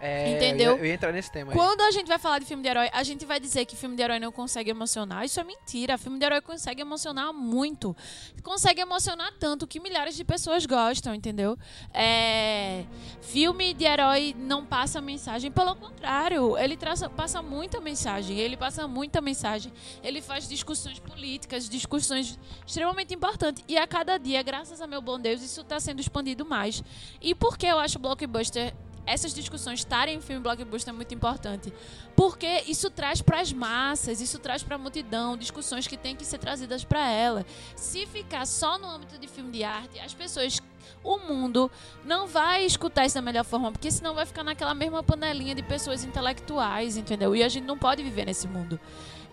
É, Entendeu? Eu ia, eu ia entrar nesse tema aí. Quando a gente vai falar de filme de herói, a gente vai dizer que filme de herói não consegue emocionar. Isso é mentira. Filme de herói consegue emocionar muito. Consegue emocionar tanto que milhares de pessoas gostam, entendeu? É, Filme de herói não passa mensagem. Pelo contrário, ele traça- passa muita mensagem. Ele passa muita mensagem. Ele faz discussões políticas, discussões extremamente importantes. E a cada dia, graças a meu bom Deus, isso está sendo expandido mais. E por que eu acho blockbuster essas discussões estarem em filme blockbuster é muito importante. Porque isso traz para as massas, isso traz para a multidão discussões que têm que ser trazidas para ela. Se ficar só no âmbito de filme de arte, as pessoas, o mundo não vai escutar isso da melhor forma, porque senão vai ficar naquela mesma panelinha de pessoas intelectuais, entendeu? E a gente não pode viver nesse mundo.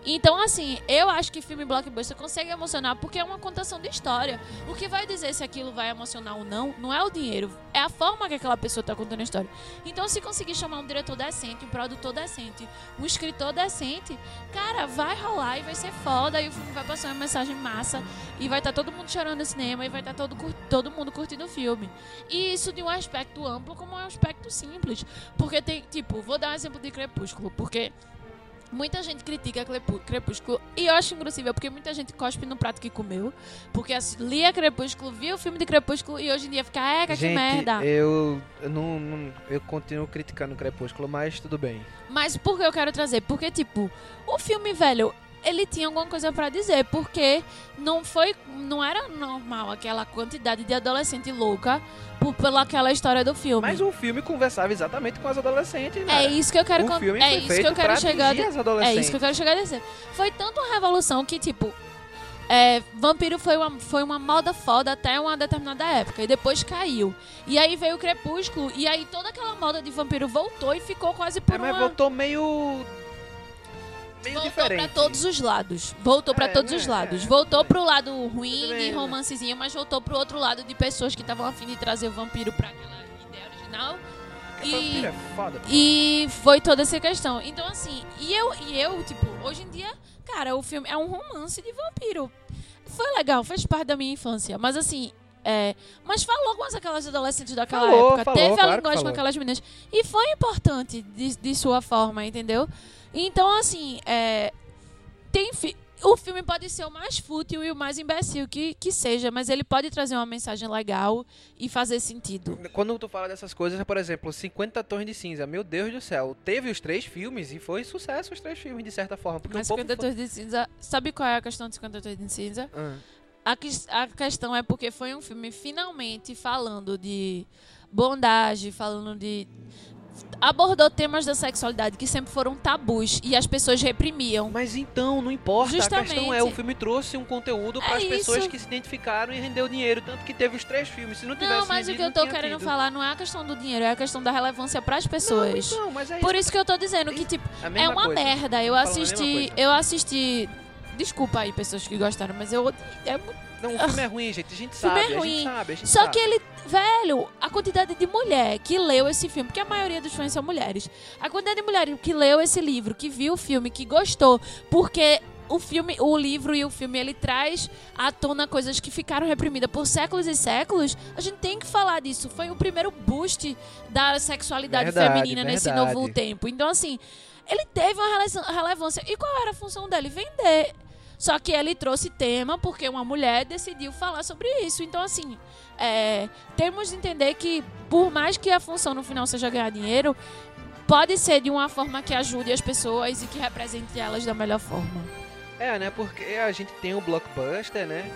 Então, assim, eu acho que filme blockbuster consegue emocionar porque é uma contação de história. O que vai dizer se aquilo vai emocionar ou não, não é o dinheiro, é a forma que aquela pessoa está contando a história. Então, se conseguir chamar um diretor decente, um produtor decente, um escritor decente, cara, vai rolar e vai ser foda. E o filme vai passar uma mensagem massa. E vai estar todo mundo chorando no cinema. E vai estar todo, cur- todo mundo curtindo o filme. E isso de um aspecto amplo como um aspecto simples. Porque tem, tipo, vou dar um exemplo de Crepúsculo. Porque Muita gente critica Crepúsculo e eu acho ingressível porque muita gente cospe no prato que comeu. Porque lia Crepúsculo, via o filme de Crepúsculo e hoje em dia fica, eca, que Gente, merda. eu, eu não, não- eu continuo criticando Crepúsculo, mas tudo bem. Mas por que eu quero trazer? Porque, tipo, o filme, velho, ele tinha alguma coisa pra dizer, porque não foi. Não era normal aquela quantidade de adolescente louca por, pela aquela história do filme. Mas o filme conversava exatamente com as adolescentes, né? É isso que eu quero o con- filme É foi isso que eu quero chegar. as É isso que eu quero chegar a dizer. Foi tanto uma revolução que, tipo, é, vampiro foi uma, foi uma moda foda até uma determinada época. E depois caiu. E aí veio o Crepúsculo. E aí toda aquela moda de vampiro voltou e ficou quase por É, mas uma... voltou meio... Meio Voltou diferente. pra todos os lados. Voltou pra É, todos né? os lados. É. Voltou pro lado ruim bem, de né? romancezinho, mas voltou pro outro lado de pessoas que estavam afim de trazer o vampiro pra aquela ideia original. Porque E, é foda. e foi toda essa questão. Então, assim, e eu, e eu, tipo, hoje em dia, cara, o filme é um romance de vampiro. Foi legal, fez parte da minha infância. Mas assim. É, mas falou com as- aquelas adolescentes daquela Falou, época, falou, teve a claro linguagem com aquelas meninas. E foi importante de, de sua forma, entendeu? Então, assim, é, tem fi- o filme pode ser o mais fútil e o mais imbecil que, que seja, mas ele pode trazer uma mensagem legal e fazer sentido. Quando tu fala dessas coisas, por exemplo, 50 Tons de Cinza, meu Deus do céu, teve os três filmes e foi sucesso os três filmes, de certa forma. Porque Mas o povo 50 Tons de Cinza. Sabe qual é a questão de 50 Tons de Cinza? Ah. A, ques- a questão é porque foi um filme finalmente falando de bondade, falando de. Abordou temas da sexualidade que sempre foram tabus e as pessoas reprimiam. Mas então, não importa. A Justamente. questão é, o filme trouxe um conteúdo para É as pessoas isso. que se identificaram e rendeu dinheiro. Tanto que teve os três filmes. Se não tivesse Não, mas o rendido, que eu não tô querendo tido. falar não é a questão do dinheiro, é a questão da relevância pras Não, pessoas. então, mas é Por isso. isso que eu tô dizendo que, tipo, A é uma coisa. merda. Eu a assisti. Eu assisti. Desculpa aí, pessoas que gostaram, mas eu. É muito Não, o filme é ruim, gente. A gente Filme sabe, é a gente ruim. sabe, a gente Só sabe. que ele, velho, a quantidade de mulher que leu esse filme, porque a maioria dos fãs são mulheres. A quantidade de mulher que leu esse livro, que viu o filme, que gostou, porque o filme, o livro e o filme ele traz à tona coisas que ficaram reprimidas por séculos e séculos. A gente tem que falar disso. Foi o primeiro boost da sexualidade Verdade, feminina nesse verdade. novo tempo. Então assim, ele teve uma rele- relevância. E qual era a função dele? Vender. Só que ele trouxe tema porque uma mulher decidiu falar sobre isso. Então, assim, é, temos de entender que, por mais que a função no final seja ganhar dinheiro, pode ser de uma forma que ajude as pessoas e que represente elas da melhor forma. É, né? Porque a gente tem o blockbuster, né?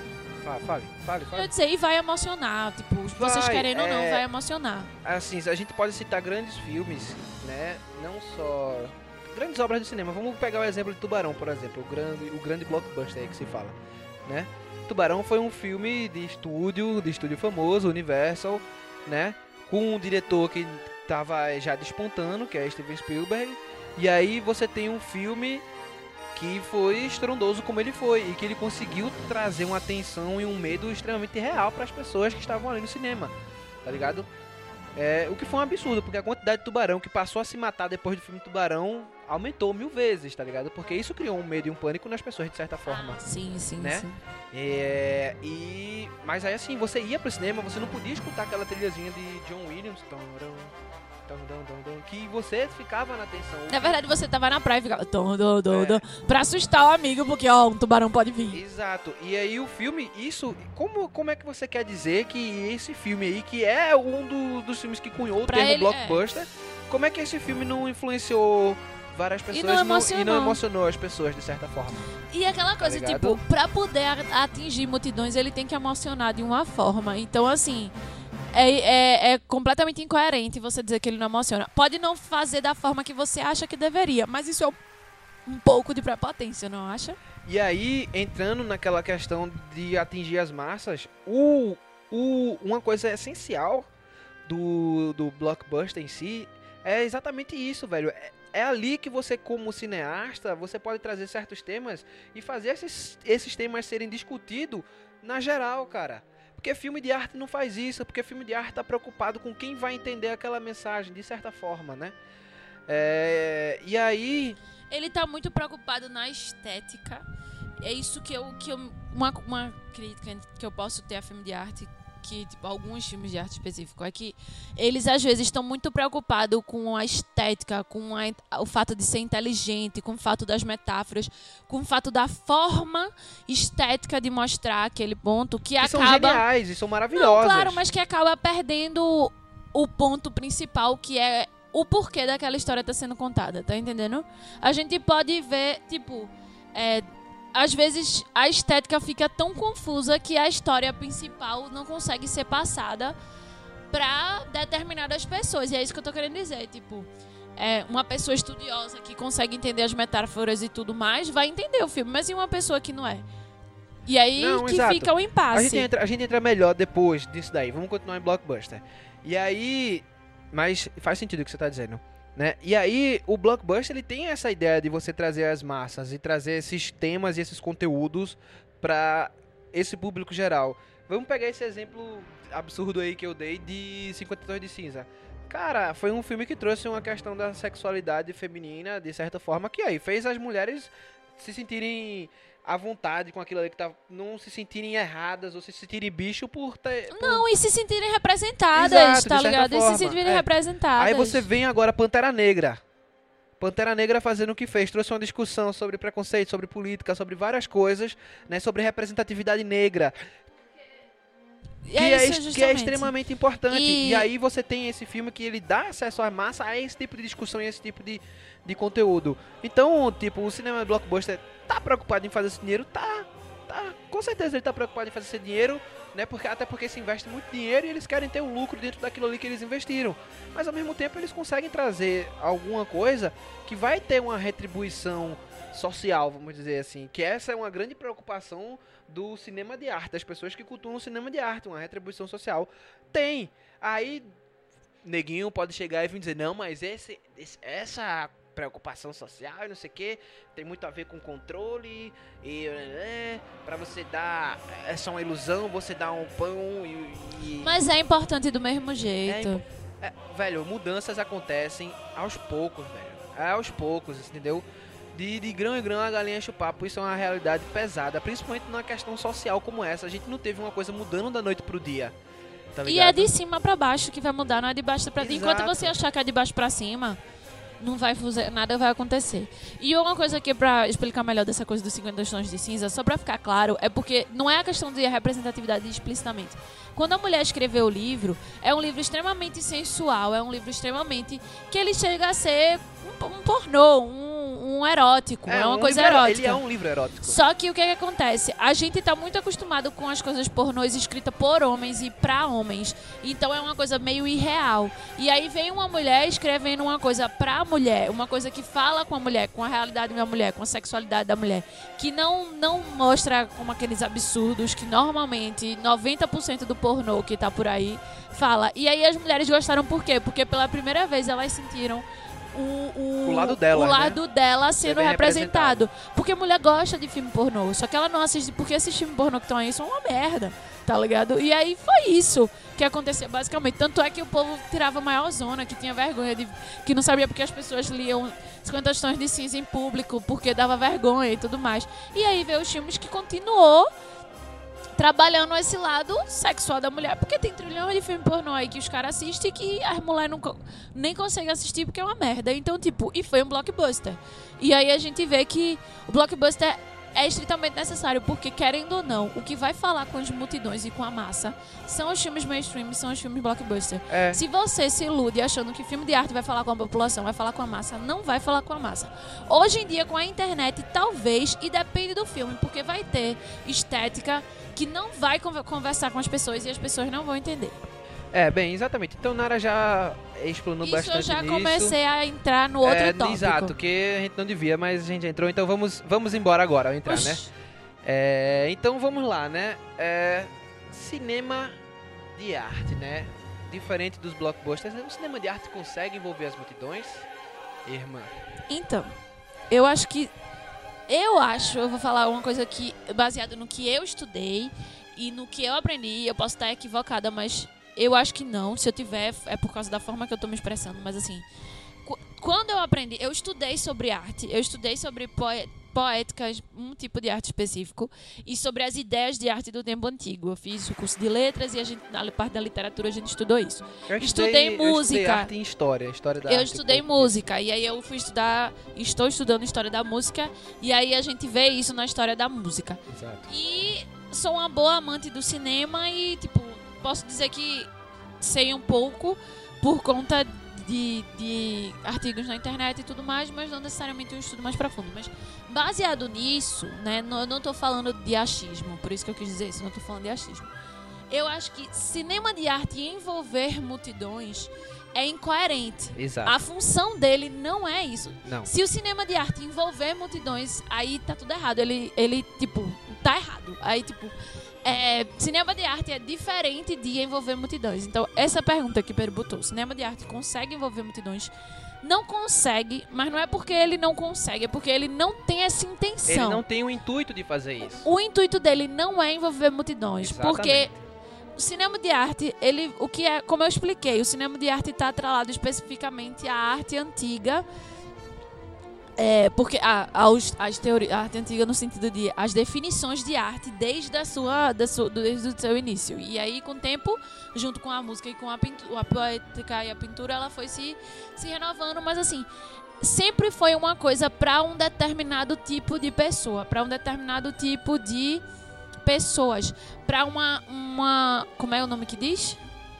Fale, fale, fale. Eu fale. ia dizer, e vai emocionar. Tipo, vocês Vai, querendo ou não, é. vai emocionar. Assim, a gente pode citar grandes filmes, né? Não só grandes obras do cinema. Vamos pegar o exemplo de Tubarão, por exemplo, o grande, o grande blockbuster aí que se fala, né? Tubarão foi um filme de estúdio, de estúdio famoso, Universal, né? Com um diretor que tava já despontando, que é Steven Spielberg. E aí você tem um filme que foi estrondoso como ele foi e que ele conseguiu trazer uma atenção e um medo extremamente real para as pessoas que estavam ali no cinema, tá ligado? É, o que foi um absurdo, porque a quantidade de tubarão que passou a se matar depois do filme Tubarão aumentou mil vezes, tá ligado? Porque isso criou um medo e um pânico nas pessoas, de certa forma. Ah, sim, sim, né? sim. É, e mas aí assim, você ia pro cinema, você não podia escutar aquela trilhazinha de John Williams, tom, que você ficava na atenção. Na verdade, você tava na praia e ficava... Dom, dom, dom, É. dom, pra assustar o amigo, porque, ó, um tubarão pode vir. Exato. E aí o filme, isso, como, como é que você quer dizer que esse filme aí, que é um do- dos filmes que cunhou o termo ele, blockbuster, como é que esse filme não influenciou várias pessoas não e não emocionou. emocionou as pessoas de certa forma? E aquela coisa, ligado? tipo, pra poder atingir multidões, ele tem que emocionar de uma forma. Então, assim, é, é, é completamente incoerente você dizer que ele não emociona. Pode não fazer da forma que você acha que deveria, mas isso é um- um pouco de prepotência, não acha? E aí, entrando naquela questão de atingir as massas, o, o, uma coisa essencial do, do blockbuster em si é exatamente isso, velho. É, é ali que você, como cineasta, você pode trazer certos temas e fazer esses, esses temas serem discutidos na geral, cara. Porque filme de arte não faz isso, porque filme de arte tá preocupado com quem vai entender aquela mensagem, de certa forma, né? É, e aí, Ele tá muito preocupado na estética. É isso que eu. Que eu uma, uma crítica que eu posso ter a filme de arte, que, tipo, alguns filmes de arte específico, é que eles às vezes estão muito preocupados com a estética, com a- o fato de ser inteligente, com o fato das metáforas, com o fato da forma estética de mostrar aquele ponto que, que são acaba. geniais e são Não, maravilhosas. claro, mas que acaba perdendo o ponto principal, que é o porquê daquela história tá sendo contada, tá entendendo? A gente pode ver, tipo, é, às vezes a estética fica tão confusa que a história principal não consegue ser passada pra determinadas pessoas. E é isso que eu tô querendo dizer, tipo, é, uma pessoa estudiosa que consegue entender as metáforas e tudo mais vai entender o filme, mas e uma pessoa que não é? E aí Não, que exato. fica o A impasse. gente, entra, a gente entra melhor depois disso daí. Vamos continuar em Blockbuster. E aí. Mas faz sentido o que você tá dizendo. Né? E aí, o Blockbuster ele tem essa ideia de você trazer as massas e trazer esses temas e esses conteúdos pra esse público geral. Vamos pegar esse exemplo absurdo aí que eu dei de 50 Tons de Cinza. Cara, foi um filme que trouxe uma questão da sexualidade feminina, de certa forma, que aí fez as mulheres se sentirem à vontade com aquilo ali que tá. Não se sentirem erradas ou se sentirem bicho por ter. por- Não, e se sentirem representadas, Exato, tá ligado? E forma, se sentirem é. representadas. Aí você vem agora Pantera Negra. Pantera Negra fazendo o que fez, trouxe uma discussão sobre preconceito, sobre política, sobre várias coisas, né, sobre representatividade negra, E que é, isso, ex- que é extremamente importante. E... E- aí você tem esse filme que ele dá acesso à massa a esse tipo de discussão e esse tipo de, de conteúdo. Então, tipo, o cinema blockbuster tá preocupado em fazer esse dinheiro? Tá. Tá. Com certeza ele tá preocupado em fazer esse dinheiro, né? Porque, até porque se investe muito dinheiro e eles querem ter um lucro dentro daquilo ali que eles investiram. Mas ao mesmo tempo eles conseguem trazer alguma coisa que vai ter uma retribuição social, vamos dizer assim. Que essa é uma grande preocupação do cinema de arte, das pessoas que cultuam o cinema de arte, uma retribuição social. Tem. Aí, neguinho pode chegar e vir dizer, não, mas esse, esse- essa preocupação social e não sei o que tem muito a ver com controle e é, para você dar é só uma ilusão você dá um pão e, e- Mas é importante do mesmo jeito. é, velho mudanças acontecem aos poucos velho. É aos poucos entendeu? De, de grão em grão a galinha enche o papo isso é uma realidade pesada principalmente numa questão social como essa. A gente não teve uma coisa mudando da noite pro dia tá e é de cima pra baixo que vai mudar, não é de baixo pra cima. Enquanto você achar que é de baixo pra cima, não vai fazer, nada vai acontecer. E uma coisa aqui pra explicar melhor dessa coisa dos 50 tons de cinza, só pra ficar claro, é porque não é a questão de representatividade explicitamente. Quando a mulher escreveu o livro, é um livro extremamente sensual, é um livro extremamente que ele chega a ser um, um pornô, um, um erótico, é, uma um coisa livro- erótica. ele é um livro erótico Só que o que, que acontece? A gente tá muito acostumado com as coisas pornôs escritas por homens e pra homens. Então é uma coisa meio irreal. E aí vem uma mulher escrevendo uma coisa pra mulher, uma coisa que fala com a mulher, com a realidade da mulher, com a sexualidade da mulher, que não, não mostra como aqueles absurdos que normalmente 90% do pornô que tá por aí fala. E aí as mulheres gostaram por quê? Porque pela primeira vez elas sentiram o, o, O lado dela, o né? lado dela sendo bem representado. Porque mulher gosta de filme pornô, só que ela não assiste porque esses filmes pornô que estão aí são uma merda, tá ligado? E aí foi isso que acontecia basicamente. Tanto é que o povo tirava a maior zona, que tinha vergonha, de, que não sabia porque as pessoas liam 50 tons de cinza em público, porque dava vergonha e tudo mais. E aí veio os filmes que continuou trabalhando esse lado sexual da mulher, porque tem trilhões de filmes pornô aí que os caras assistem que as mulheres não, nem conseguem assistir porque é uma merda. Então, tipo, e foi um blockbuster. E aí a gente vê que o blockbuster é estritamente necessário, porque querendo ou não, o que vai falar com as multidões e com a massa são os filmes mainstream, são os filmes blockbuster. É. Se você se ilude achando que filme de arte vai falar com a população, vai falar com a massa, não vai falar com a massa. Hoje em dia, com a internet, talvez, e depende do filme, porque vai ter estética que não vai conver- conversar com as pessoas e as pessoas não vão entender. É, bem, exatamente. Então Nara já explanou Isso bastante eu já nisso. comecei a entrar no outro é, tópico. Exato, que a gente não devia, mas a gente entrou, então vamos, vamos embora agora entrar, né? É, então vamos lá, né? É, cinema de arte, né? Diferente dos blockbusters, o cinema de arte consegue envolver as multidões? Irmã. Então, eu acho que. Eu acho, eu vou falar uma coisa que, baseado no que eu estudei e no que eu aprendi, eu posso estar equivocada, mas eu acho que não. Se eu tiver, é por causa da forma que eu tô me expressando. Mas assim, qu- quando eu aprendi, eu estudei sobre arte, eu estudei sobre poéticas, um tipo de arte específico, e sobre as ideias de arte do tempo antigo. Eu fiz o curso de letras e a gente, na parte da literatura a gente estudou isso. Eu Estudei Eu estudei música. arte em história, história da Eu arte. estudei música e aí eu fui estudar, estou estudando história da música e aí a gente vê isso na história da música. Exato. E sou uma boa amante do cinema e tipo, posso dizer que sei um pouco por conta de, de artigos na internet e tudo mais, mas não necessariamente um estudo mais profundo. Mas baseado nisso, né, não- eu não tô falando de achismo, por isso que eu quis dizer isso, não tô falando de achismo. Eu acho que cinema de arte envolver multidões é incoerente. Exato. A função dele não é isso. Não. Se o cinema de arte envolver multidões, aí tá tudo errado. Ele, ele tipo, tá errado. Aí, tipo, é, cinema de arte é diferente de envolver multidões. Então, essa pergunta que Pedro botou: cinema de arte consegue envolver multidões? Não consegue, mas não é porque ele não consegue, é porque ele não tem essa Ele intenção. não tem o intuito de fazer isso. O intuito dele não é envolver multidões, porque Exatamente. o cinema de arte, ele, o que é, como eu expliquei, o cinema de arte está atrelado especificamente à arte antiga. É, porque a, aos, as teori, a arte antiga no sentido de as definições de arte desde a sua, da sua desde o seu início. E aí com o tempo junto com a música e com a a poética e a pintura ela foi se, se renovando. Mas assim sempre foi uma coisa para um determinado tipo de pessoa para um determinado tipo de pessoas. Para uma uma como é o nome que diz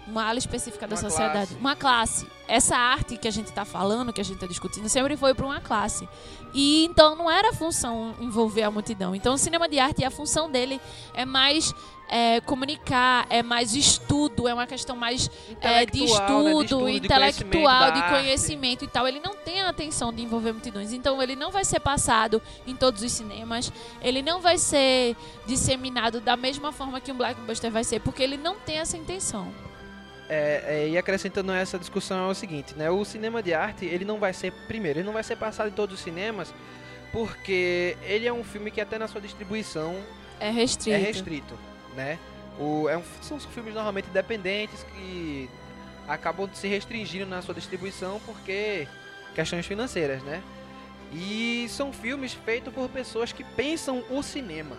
uma ala específica da Uma sociedade classe. uma classe essa arte que a gente está falando que a gente está discutindo sempre foi para uma classe e então não era a função envolver a multidão então o cinema de arte a função dele é mais é, comunicar é mais estudo é uma questão mais é, de Intelectual, né? De estudo, de intelectual, conhecimento de conhecimento e tal. Ele não tem a atenção de envolver multidões. Então ele não vai ser passado em todos os cinemas. Ele não vai ser disseminado da mesma forma que um blockbuster vai ser, porque ele não tem essa intenção. É, é, e acrescentando essa discussão é o seguinte, né? O cinema de arte, ele não vai ser, primeiro, ele não vai ser passado em todos os cinemas, porque ele é um filme que até na sua distribuição É restrito. é restrito, né? O, é um, são filmes normalmente independentes que acabam se restringindo na sua distribuição porque questões financeiras, né? E são filmes feitos por pessoas que pensam o cinema,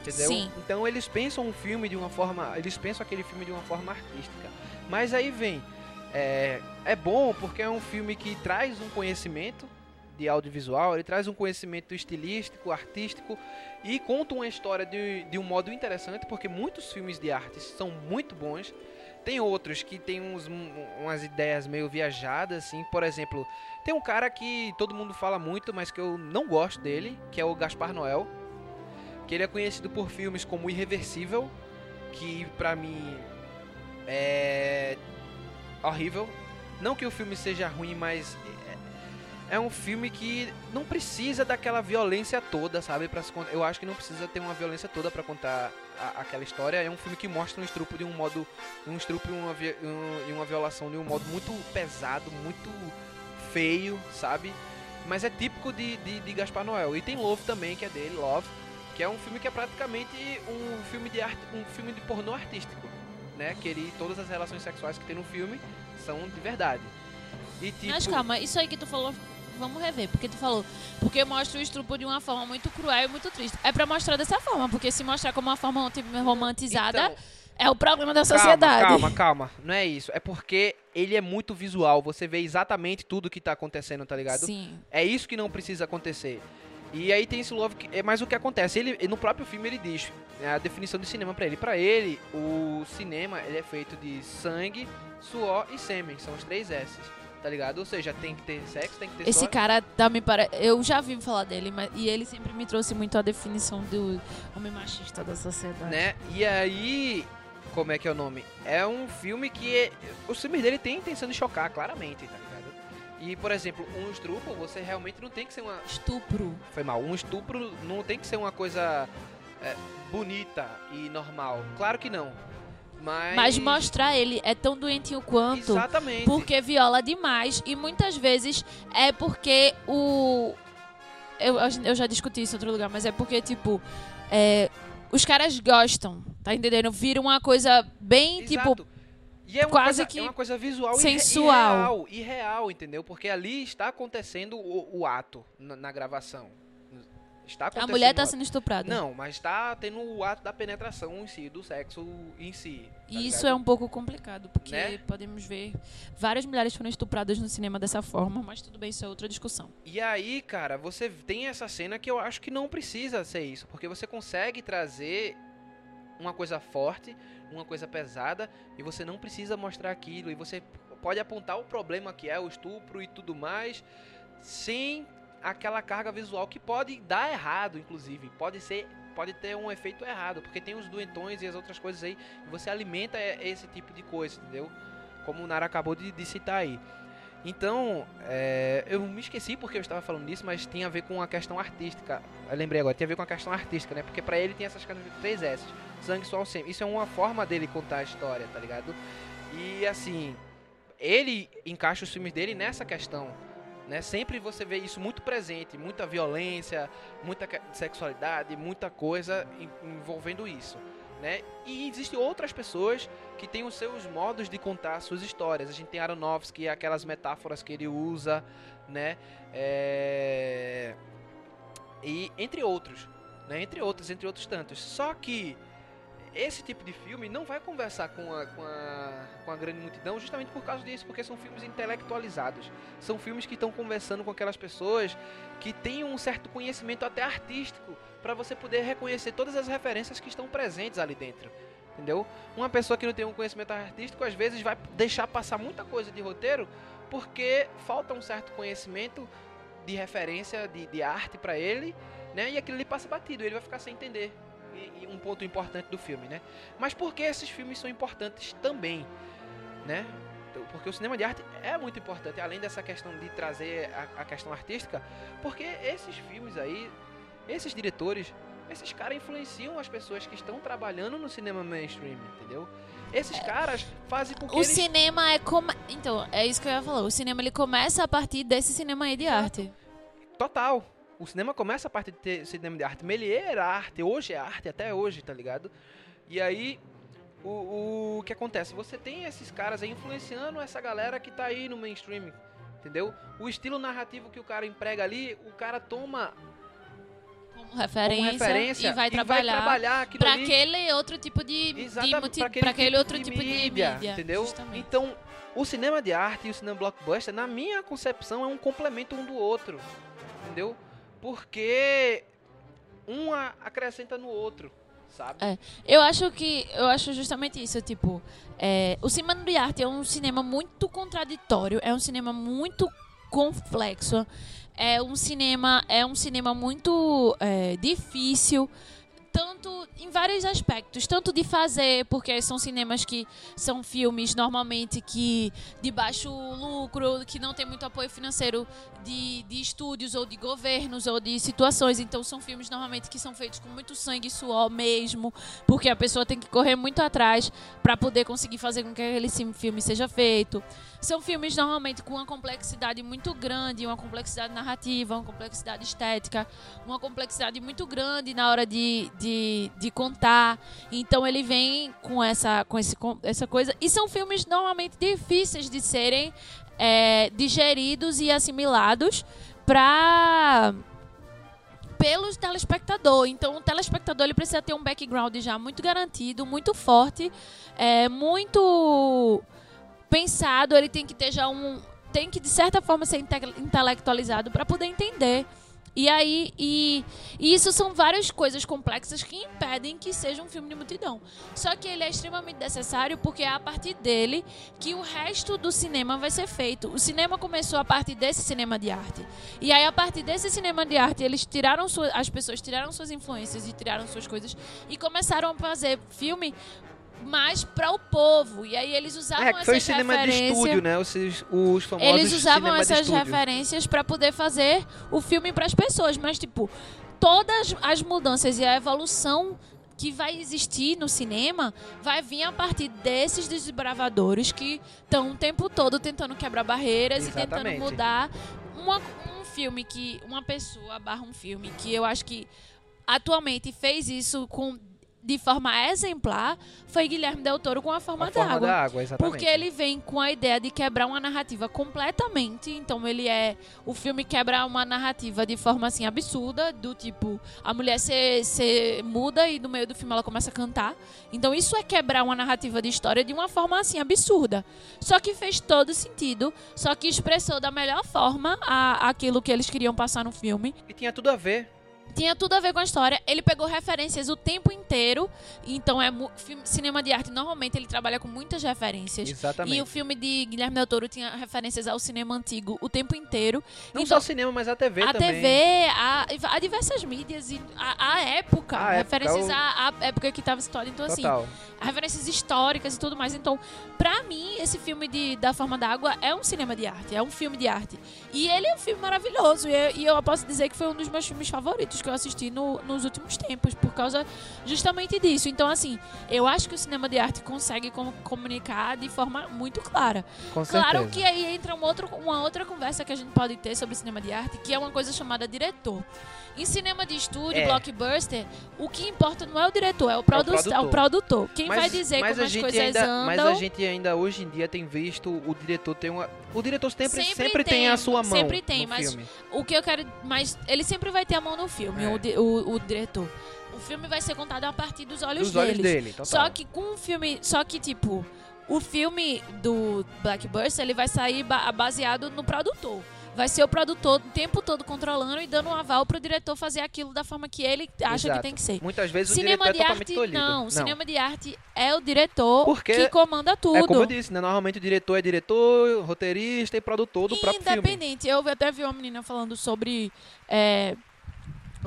entendeu? Sim. Então eles pensam um filme de uma forma, eles pensam aquele filme de uma forma artística. Mas aí vem, é, é bom porque é um filme que traz um conhecimento de audiovisual, ele traz um conhecimento estilístico, artístico e conta uma história de, de um modo interessante, porque muitos filmes de arte são muito bons. Tem outros que tem uns, um- umas ideias meio viajadas, assim. Por exemplo, tem um cara que todo mundo fala muito, mas que eu não gosto dele, que é o Gaspar Noel. Que ele é conhecido por filmes como Irreversível, que pra mim é horrível. Não que o filme seja ruim, mas é, é um filme que não precisa daquela violência toda, sabe? Con- eu acho que não precisa ter uma violência toda pra contar a- aquela história. É um filme que mostra um estrupo de um modo, um estrupo e uma, um- uma violação de um modo muito pesado, muito feio, sabe? Mas é típico de, de, de Gaspar Noel. E tem Love também, que é dele, Love, que é um filme que é praticamente um filme de arte, um filme de pornô artístico, né? Que ele, todas as relações sexuais que tem no filme são de verdade. E tipo, Mas calma, isso aí que tu falou, vamos rever. Porque tu falou, porque mostra o estupro de uma forma muito cruel e muito triste. É pra mostrar dessa forma, porque se mostrar como uma forma tipo, romantizada, então, é o problema da sociedade. Calma, calma, calma. Não é isso. É porque ele é muito visual. Você vê exatamente tudo que tá acontecendo, tá ligado? Sim. É isso que não precisa acontecer. E aí tem esse love que é mais o que acontece. Ele no próprio filme ele diz né, a definição de cinema pra ele. Pra ele, o cinema ele é feito de sangue, suor e sêmen. São os três S. Tá ligado? Ou seja, tem que ter sexo, tem que ter Esse suor. cara tá me para... Eu já vi falar dele, mas... e ele sempre me trouxe muito a definição do homem machista da sociedade. né? E aí, como é que é o nome? É um filme que é- os filmes dele têm intenção de chocar, claramente, tá ligado? E, por exemplo, um estupro, você realmente não tem que ser uma. Estupro. Foi mal. Um estupro não tem que ser uma coisa é, bonita e normal. Claro que não. Mas. Mas mostrar ele é tão doentio quanto. Exatamente. Porque viola demais e muitas vezes é porque o. Eu, eu já discuti isso em outro lugar, mas é porque, tipo, é, os caras gostam, tá entendendo? Vira uma coisa bem, tipo, Exato. E é uma quase coisa, que é uma coisa visual e sensual. E real, e real, entendeu? Porque ali está acontecendo o, o ato na, na gravação. Está a mulher tá ato. sendo estuprada. Não, mas está tendo o ato da penetração em si, do sexo em si. tá E isso é um pouco complicado, porque Né? podemos ver várias mulheres foram estupradas no cinema dessa forma, mas tudo bem, isso é outra discussão. E aí, cara, você tem essa cena que eu acho que não precisa ser isso, porque você consegue trazer uma coisa forte, uma coisa pesada, e você não precisa mostrar aquilo, e você pode apontar o problema que é o estupro e tudo mais, sem aquela carga visual que pode dar errado, inclusive, pode ser pode ter um efeito errado, porque tem os doentões e as outras coisas aí, e você alimenta esse tipo de coisa, entendeu? Como o Nara acabou de, de citar aí. Então, é, eu me esqueci porque eu estava falando disso, mas tem a ver com a questão artística. Eu lembrei agora, tem a ver com a questão artística, né? Porque pra ele tem essas três S, sangue, suor, sêmen. Isso é uma forma dele contar a história, tá ligado? E assim, ele encaixa os filmes dele nessa questão, né? Sempre você vê isso muito presente, muita violência, muita sexualidade, muita coisa en- envolvendo isso, né? E existem outras pessoas que têm os seus modos de contar suas histórias. A gente tem Aronofsky, aquelas metáforas que ele usa, né? É... E entre outros, né? Entre outros, entre outros tantos. Só que esse tipo de filme não vai conversar com a, com a, com a grande multidão justamente por causa disso, porque são filmes intelectualizados. São filmes que estão conversando com aquelas pessoas que têm um certo conhecimento até artístico para você poder reconhecer todas as referências que estão presentes ali dentro. Entendeu? Uma pessoa que não tem um conhecimento artístico às vezes vai deixar passar muita coisa de roteiro porque falta um certo conhecimento de referência de, de arte para ele, né? E aquilo ali passa batido, ele vai ficar sem entender. E, e um ponto importante do filme, né? Mas por que esses filmes são importantes também, né? Então, Porque o cinema de arte é muito importante, além dessa questão de trazer a, a questão artística, porque esses filmes aí, esses diretores, esses caras influenciam as pessoas que estão trabalhando no cinema mainstream, entendeu? Esses caras fazem com que O eles... cinema é como. Então, é isso que eu ia falar. O cinema ele começa a partir desse cinema aí de arte. Total. O cinema começa a partir de ter cinema de arte. Melier era arte, hoje é arte, até hoje, tá ligado? E aí, o, o que acontece? Você tem esses caras aí influenciando essa galera que tá aí no mainstream, entendeu? O estilo narrativo que o cara emprega ali, o cara toma Como como referência, referência e vai trabalhar, trabalhar aquilo pra ali. aquele outro tipo de, de pra aquele, tipo outro tipo de mídia. entendeu? justamente. Então, o cinema de arte e o cinema blockbuster, na minha concepção, é um complemento um do outro, entendeu? Porque um a- acrescenta no outro, sabe? É. Eu acho que. Eu acho justamente isso, tipo. é, o cinema de arte é um cinema muito contraditório, é um cinema muito complexo, é um cinema, é um cinema muito é, difícil. Tanto em vários aspectos, tanto de fazer, porque são cinemas que são filmes normalmente que de baixo lucro, que não tem muito apoio financeiro de, de estúdios ou de governos ou de situações, então são filmes normalmente que são feitos com muito sangue e suor mesmo, porque a pessoa tem que correr muito atrás para poder conseguir fazer com que aquele filme seja feito. São filmes normalmente com uma complexidade muito grande, uma complexidade narrativa, uma complexidade estética, uma complexidade muito grande na hora de, de, de contar. Então ele vem com essa, com esse, com essa coisa. E são filmes normalmente difíceis de serem é, digeridos e assimilados para pelo telespectador. Então, o telespectador ele precisa ter um background já muito garantido, muito forte, é, muito pensado. Ele tem que ter já um, tem que de certa forma ser intelectualizado para poder entender e aí, e, e, isso são várias coisas complexas que impedem que seja um filme de multidão. Só que ele é extremamente necessário porque é a partir dele que o resto do cinema vai ser feito. O cinema começou a partir desse cinema de arte. E aí, a partir desse cinema de arte, eles tiraram as pessoas tiraram suas influências e tiraram suas coisas e começaram a fazer filme mais para o povo. E aí eles usavam é, que foi o cinema de estúdio, né? Os, os famosos Eles usavam essas referências para poder fazer o filme para as pessoas, mas tipo, todas as mudanças e a evolução que vai existir no cinema vai vir a partir desses desbravadores que estão o tempo todo tentando quebrar barreiras Exatamente. e tentando mudar uma, um filme que uma pessoa barra um filme que eu acho que atualmente fez isso com de forma exemplar foi Guilherme Del Toro com A Forma, a forma da Água. Exatamente. Porque ele vem com a ideia de quebrar uma narrativa completamente. Então ele é. O filme quebra uma narrativa de forma assim absurda, do tipo, a mulher ser, ser muda e no meio do filme ela começa a cantar. Então isso é quebrar uma narrativa de história de uma forma assim absurda. Só que fez todo sentido, só que expressou da melhor forma a, aquilo que eles queriam passar no filme. E tinha tudo a ver tinha tudo a ver com a história. Ele pegou referências o tempo inteiro. Então, é cinema de arte, normalmente, ele trabalha com muitas referências. Exatamente. E o filme de Guilherme Del Toro tinha referências ao cinema antigo o tempo inteiro. Não então, só cinema, mas a TV a também. A TV, a, diversas mídias, e a, a época. A referências época, à, à época que estava situada. Então, assim, Total. assim, referências históricas e tudo mais. Então, pra mim, esse filme de, da Forma d'Água é um cinema de arte, é um filme de arte. E ele é um filme maravilhoso. E, e eu posso dizer que foi um dos meus filmes favoritos que eu assisti no, nos últimos tempos, por causa justamente disso. Então, assim, eu acho que o cinema de arte consegue com, comunicar de forma muito clara. Com claro certeza. que aí entra uma outra, uma outra conversa que a gente pode ter sobre cinema de arte, que é uma coisa chamada diretor. Em cinema de estúdio, É. blockbuster, o que importa não é o diretor, é o, produ produtor. é o produtor. Quem Mas- vai dizer como as coisas ainda, andam. Mas a gente ainda hoje em dia tem visto o diretor ter uma. O diretor sempre, Sempre sempre, tem, tem, a sua mão. sempre tem, no mas filme. O que eu quero. Mas ele sempre vai ter a mão no filme, É. o, o, o diretor. O filme vai ser contado a partir dos olhos Dos olhos deles. dele, total. Só que com o filme. Só que, tipo, o filme do Blackburst ele vai sair ba- baseado no produtor. Vai ser o produtor o tempo todo controlando e dando um aval pro diretor fazer aquilo da forma que ele acha que Exato. tem que ser. Muitas vezes Cinema o de diretor é arte, totalmente tolhido. não. Cinema de arte é o diretor Porque que comanda tudo. É como eu disse, né? Normalmente o diretor é diretor, roteirista e produtor do próprio filme. Independente. Eu até vi uma menina falando sobre é,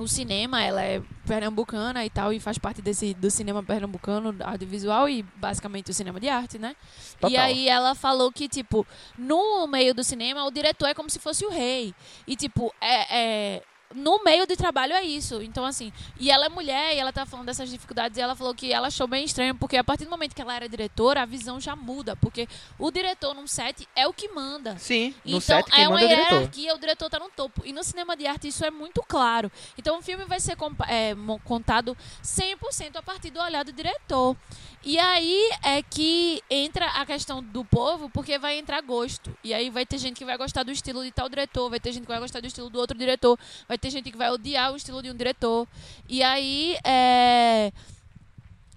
o cinema, ela é pernambucana e tal, e faz parte desse do cinema pernambucano, audiovisual e basicamente o cinema de arte, né? E Total. aí ela falou que, tipo, no meio do cinema, o diretor é como se fosse o rei. E, tipo, é. é- no meio do trabalho é isso. Então, assim, e ela é mulher e ela tá falando dessas dificuldades e ela falou que ela achou bem estranho, porque a partir do momento que ela era diretora, a visão já muda. Porque o diretor num set é o que manda. Sim, no Então, set quem é uma manda é o diretor. hierarquia, o diretor tá no topo. E no cinema de arte isso é muito claro. Então o filme vai ser é, contado 100% a partir do olhar do diretor. E aí é que entra a questão do povo, porque vai entrar gosto. E aí vai ter gente que vai gostar do estilo de tal diretor, vai ter gente que vai gostar do estilo do outro diretor, vai ter gente que vai odiar o estilo de um diretor. E aí é.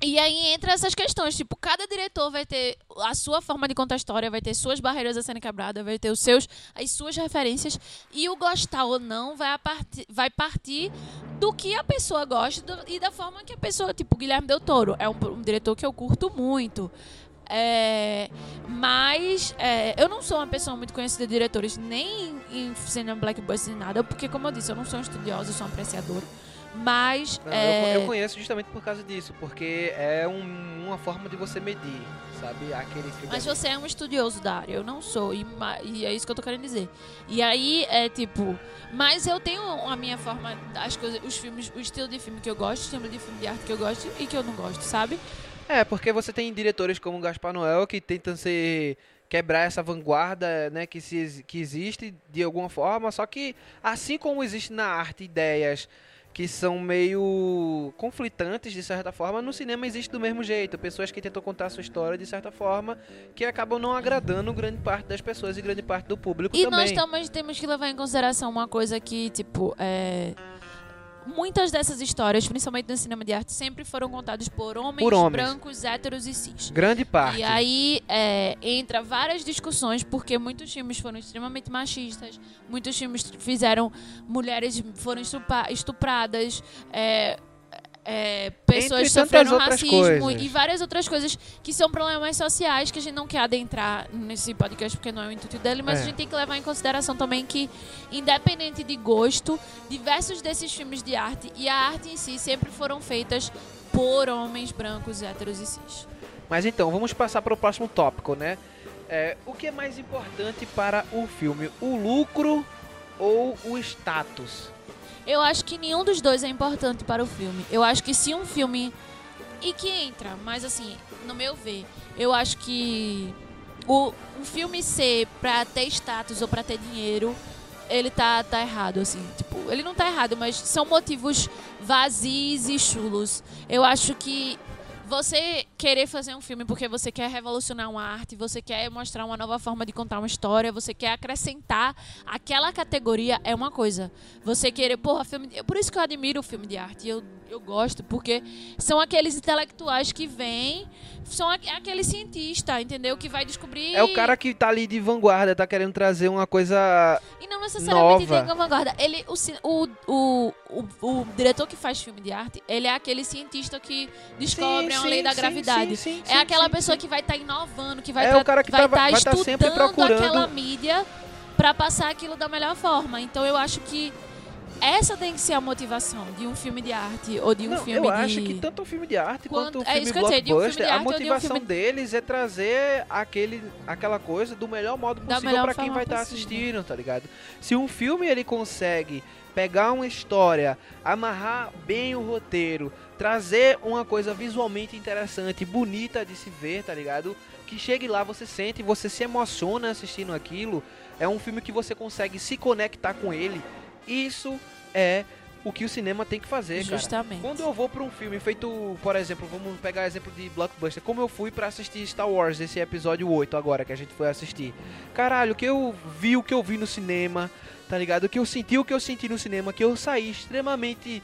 E aí entra essas questões, tipo, cada diretor vai ter a sua forma de contar a história, vai ter suas barreiras a serem quebradas, vai ter os seus, as suas referências, e o gostar ou não vai, partir, vai partir do que a pessoa gosta do- e da forma que a pessoa, tipo, Guilherme Del Toro, é um, um diretor que eu curto muito. É, mas é, eu não sou uma pessoa muito conhecida de diretores, nem em cinema blackbuster nem nada, porque como eu disse, eu não sou uma estudiosa, eu sou uma apreciadora. Mas Não, é, eu, eu conheço justamente por causa disso, porque é um- uma forma de você medir, sabe? Aquele filme. Mas você é um estudioso da área, eu não sou, e, e é isso que eu tô querendo dizer. E aí é tipo, mas eu tenho a minha forma, as coisas, os filmes, o estilo de filme que eu gosto, o estilo de filme de arte que eu gosto e que eu não gosto, sabe? É, porque você tem diretores como Gaspar Noel que tentam ser quebrar essa vanguarda, né, que se que existe de alguma forma, só que assim como existe na arte ideias que são meio conflitantes de certa forma, no cinema existe do mesmo jeito, pessoas que tentam contar a sua história de certa forma, que acabam não agradando grande parte das pessoas e grande parte do público E também. nós também temos que levar em consideração uma coisa que, tipo, é. Muitas dessas histórias, principalmente no cinema de arte, sempre foram contadas por homens, Por homens. brancos, héteros e cis. Grande parte. E aí é, entra várias discussões, porque muitos filmes foram extremamente machistas, muitos filmes fizeram mulheres foram estupradas, é, é, pessoas sofreram racismo coisas. e várias outras coisas que são problemas sociais que a gente não quer adentrar nesse podcast porque não é o intuito dele, mas É. a gente tem que levar em consideração também que, independente de gosto, diversos desses filmes de arte e a arte em si sempre foram feitas por homens brancos, héteros e cis. Mas então, vamos passar para o próximo tópico, né? É, o que é mais importante para o filme? O lucro ou o status? Eu acho que nenhum dos dois é importante para o filme. Eu acho que se um filme. E que entra, mas assim, no meu ver, eu acho que o, um filme ser pra ter status ou pra ter dinheiro, ele tá, tá errado, assim. Tipo, ele não tá errado, mas são motivos vazios e chulos. Eu acho que você querer fazer um filme porque você quer revolucionar uma arte, você quer mostrar uma nova forma de contar uma história, você quer acrescentar aquela categoria é uma coisa. Você querer, porra, filme. de- Por isso que eu admiro o filme de arte. Eu, eu gosto, porque são aqueles intelectuais que vêm, são aque- aquele cientista, entendeu? Que vai descobrir. É o cara que tá ali de vanguarda, tá querendo trazer uma coisa. E não necessariamente Nova. tem vanguarda. Ele, o, o, o, o, diretor que faz filme de arte, ele é aquele cientista que descobre Sim, sim, lei da gravidade. sim, sim, é aquela pessoa que vai estar inovando, que vai É estar cara que tá- vai vai estar tá sempre estudando procurando- aquela mídia pra passar aquilo da melhor forma. Então eu acho que essa tem que ser a motivação de um filme de arte ou de um Não, filme eu de acho que tanto o filme de arte Quanto- quanto o é filme isso que eu ia dizer, um filme de blockbuster, a arte ou de um motivação filme- deles é trazer aquele, aquela coisa do melhor modo possível pra quem vai estar possível. assistindo, tá ligado? Se um filme ele consegue pegar uma história, amarrar bem o roteiro, trazer uma coisa visualmente interessante, bonita de se ver, tá ligado? Que chegue lá, você sente, você se emociona assistindo aquilo. É um filme que você consegue se conectar com ele. Isso é o que o cinema tem que fazer, cara. Justamente. Quando eu vou pra um filme feito, por exemplo, vamos pegar exemplo de blockbuster, como eu fui pra assistir Star Wars, esse episódio 8 agora que a gente foi assistir. Caralho, o que eu vi, o que eu vi no cinema, tá ligado? O que eu senti, o que eu senti no cinema, que eu saí extremamente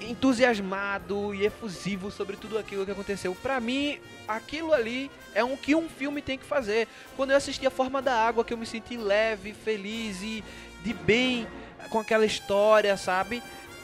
entusiasmado e efusivo sobre tudo aquilo que aconteceu. Pra mim, aquilo ali é um que um filme tem que fazer. Quando eu assisti A Forma da Água, que eu me senti leve, feliz e de bem com aquela história, sabe?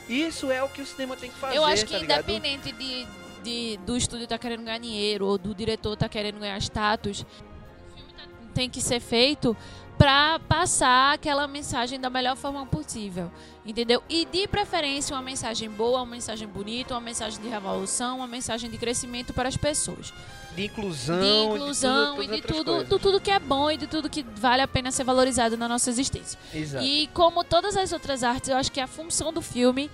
Isso é o que o cinema tem que fazer, Eu acho que tá independente de, de- do estúdio tá querendo ganhar dinheiro ou do diretor tá querendo ganhar status, o filme tá- tem que ser feito pra passar aquela mensagem da melhor forma possível, entendeu? E de preferência uma mensagem boa, uma mensagem bonita, uma mensagem de revolução, uma mensagem de crescimento para as pessoas, De inclusão, de e inclusão de e tudo, de todas as tudo, de tudo que é bom e de tudo que vale a pena ser valorizado na nossa existência. Exato. E como todas as outras artes, eu acho que a função do filme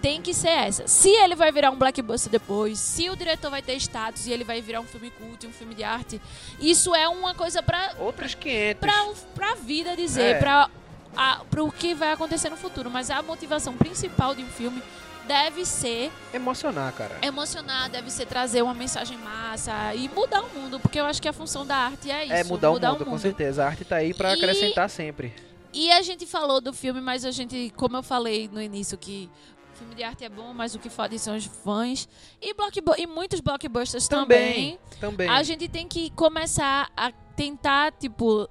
tem que ser essa. Se ele vai virar um blockbuster depois, se o diretor vai ter status e ele vai virar um filme culto, um filme de arte, isso é uma coisa pra, Outros 500. pra, pra vida dizer, É. pra, a, pro que vai acontecer no futuro. Mas a motivação principal de um filme deve ser Emocionar, cara. emocionar, deve ser trazer uma mensagem massa e mudar o mundo, porque eu acho que a função da arte é isso. É mudar, o, mundo, com certeza. A arte tá aí pra E- acrescentar sempre. E a gente falou do filme, mas a gente, como eu falei no início, que o filme de arte é bom, mas o que fodem são os fãs. E, e muitos blockbusters também. Também. Também. A gente tem que começar a tentar, tipo,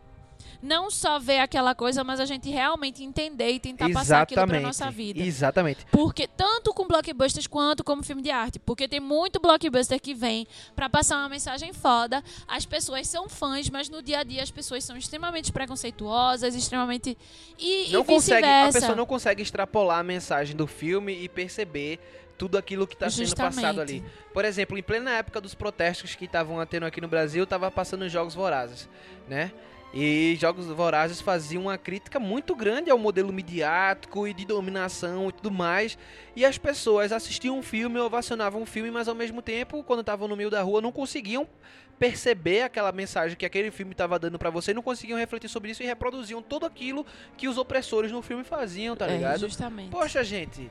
não só ver aquela coisa, mas a gente realmente entender e tentar passar aquilo pra nossa vida. Exatamente. Porque tanto com blockbusters quanto como filme de arte. Porque tem muito blockbuster que vem pra passar uma mensagem foda. As pessoas são fãs, mas no dia a dia as pessoas são extremamente preconceituosas, extremamente. E, Não e consegue, a pessoa não consegue extrapolar a mensagem do filme e perceber tudo aquilo que está sendo passado ali. Por exemplo, em plena época dos protestos que estavam tendo aqui no Brasil, estava passando os Jogos Vorazes, né? E Jogos Vorazes faziam uma crítica muito grande ao modelo midiático e de dominação e tudo mais. E as pessoas assistiam um filme, ovacionavam um filme, mas ao mesmo tempo, quando estavam no meio da rua, não conseguiam perceber aquela mensagem que aquele filme estava dando pra você, não conseguiam refletir sobre isso e reproduziam tudo aquilo que os opressores no filme faziam, tá É, ligado? justamente. Poxa, gente,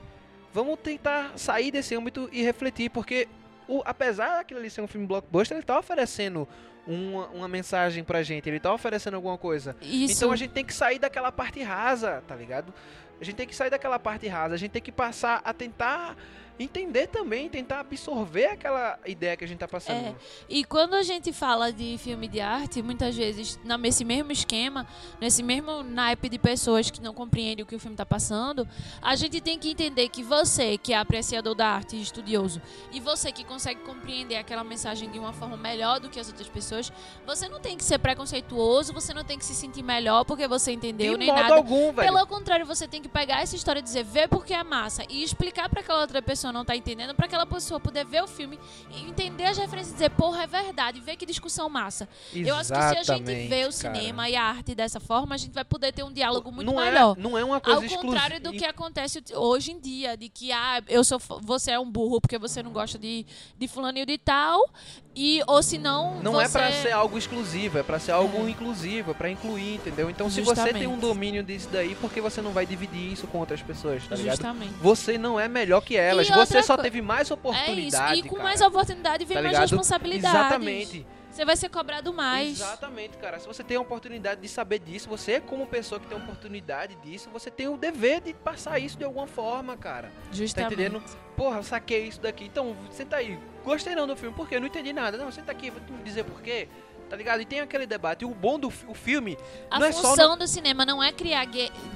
vamos tentar sair desse âmbito e refletir, porque o, apesar daquilo ali ser um filme blockbuster, ele tá oferecendo uma, uma mensagem pra gente, ele tá oferecendo alguma coisa. Isso. Então a gente tem que sair daquela parte rasa, tá ligado? A gente tem que sair daquela parte rasa, a gente tem que passar a tentar entender também, tentar absorver aquela ideia que a gente tá passando. É. E quando a gente fala de filme de arte, muitas vezes, nesse mesmo esquema, nesse mesmo naipe de pessoas que não compreendem o que o filme está passando, a gente tem que entender que você, que é apreciador da arte e estudioso, e você que consegue compreender aquela mensagem de uma forma melhor do que as outras pessoas, você não tem que ser preconceituoso, você não tem que se sentir melhor porque você entendeu, De nem modo nada. algum, velho. Pelo contrário, você tem que pegar essa história e dizer, vê porque é massa, e explicar pra aquela outra pessoa não tá entendendo, pra aquela pessoa poder ver o filme e entender as referências e dizer, porra, é verdade, vê que discussão massa. Eu acho que se a gente Exatamente, vê o cara. cinema e a arte dessa forma, a gente vai poder ter um diálogo muito não melhor. É, não é uma coisa Ao contrário do que acontece hoje em dia, de que ah, eu sou, você é um burro porque você não gosta de, de fulaninho de tal, e ou se não, Não você... é pra ser algo exclusivo, é pra ser algo É. inclusivo, é pra incluir, entendeu? Então se você tem um Justamente. domínio disso daí, por que você não vai dividir isso com outras pessoas, tá ligado? Justamente. Você não é melhor que elas, E você só co- teve mais É oportunidade, isso. E com cara. mais oportunidade vem Tá mais responsabilidade. Exatamente. Você vai ser cobrado mais. Exatamente, cara. Se você tem a oportunidade de saber disso, você como pessoa que tem a oportunidade disso, você tem o dever de passar isso de alguma forma, cara. Tá Justamente. entendendo? Porra, saquei isso daqui. Então, senta aí. Gostei não do filme. Por quê? Eu não entendi nada. Não, senta aqui, vou te dizer por quê. Tá ligado? E tem aquele debate. E o bom do o filme A não é só função do cinema não é criar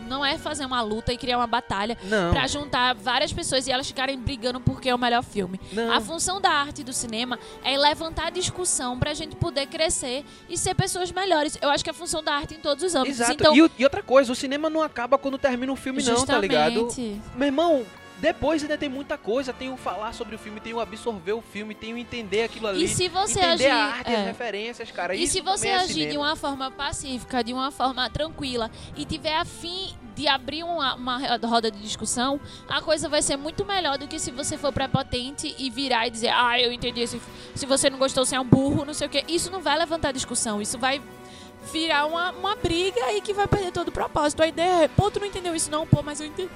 não é fazer uma luta e criar uma batalha Não, pra juntar várias pessoas e elas ficarem brigando porque é o melhor filme. não. A função da arte do cinema é levantar discussão pra gente poder crescer e ser pessoas melhores. Eu acho que é a função da arte em todos os âmbitos. Exato. Então, E, e outra coisa, o cinema não acaba quando termina o filme, não, tá ligado? justamente. Meu irmão, depois ainda tem muita coisa. Tem o falar sobre o filme, tem o absorver o filme, tem o entender aquilo ali. E se você entender agir, a arte, é. as referências, cara. E se você é agir de uma forma pacífica, de uma forma tranquila e tiver afim de abrir uma, uma roda de discussão, a coisa vai ser muito melhor do que se você for prepotente e virar e dizer, ah, eu entendi, se, se você não gostou, você é um burro, não sei o quê. Isso não vai levantar discussão, isso vai virar uma, uma briga e que vai perder todo o propósito. A ideia é, pô, tu não entendeu isso não, pô, mas eu entendi.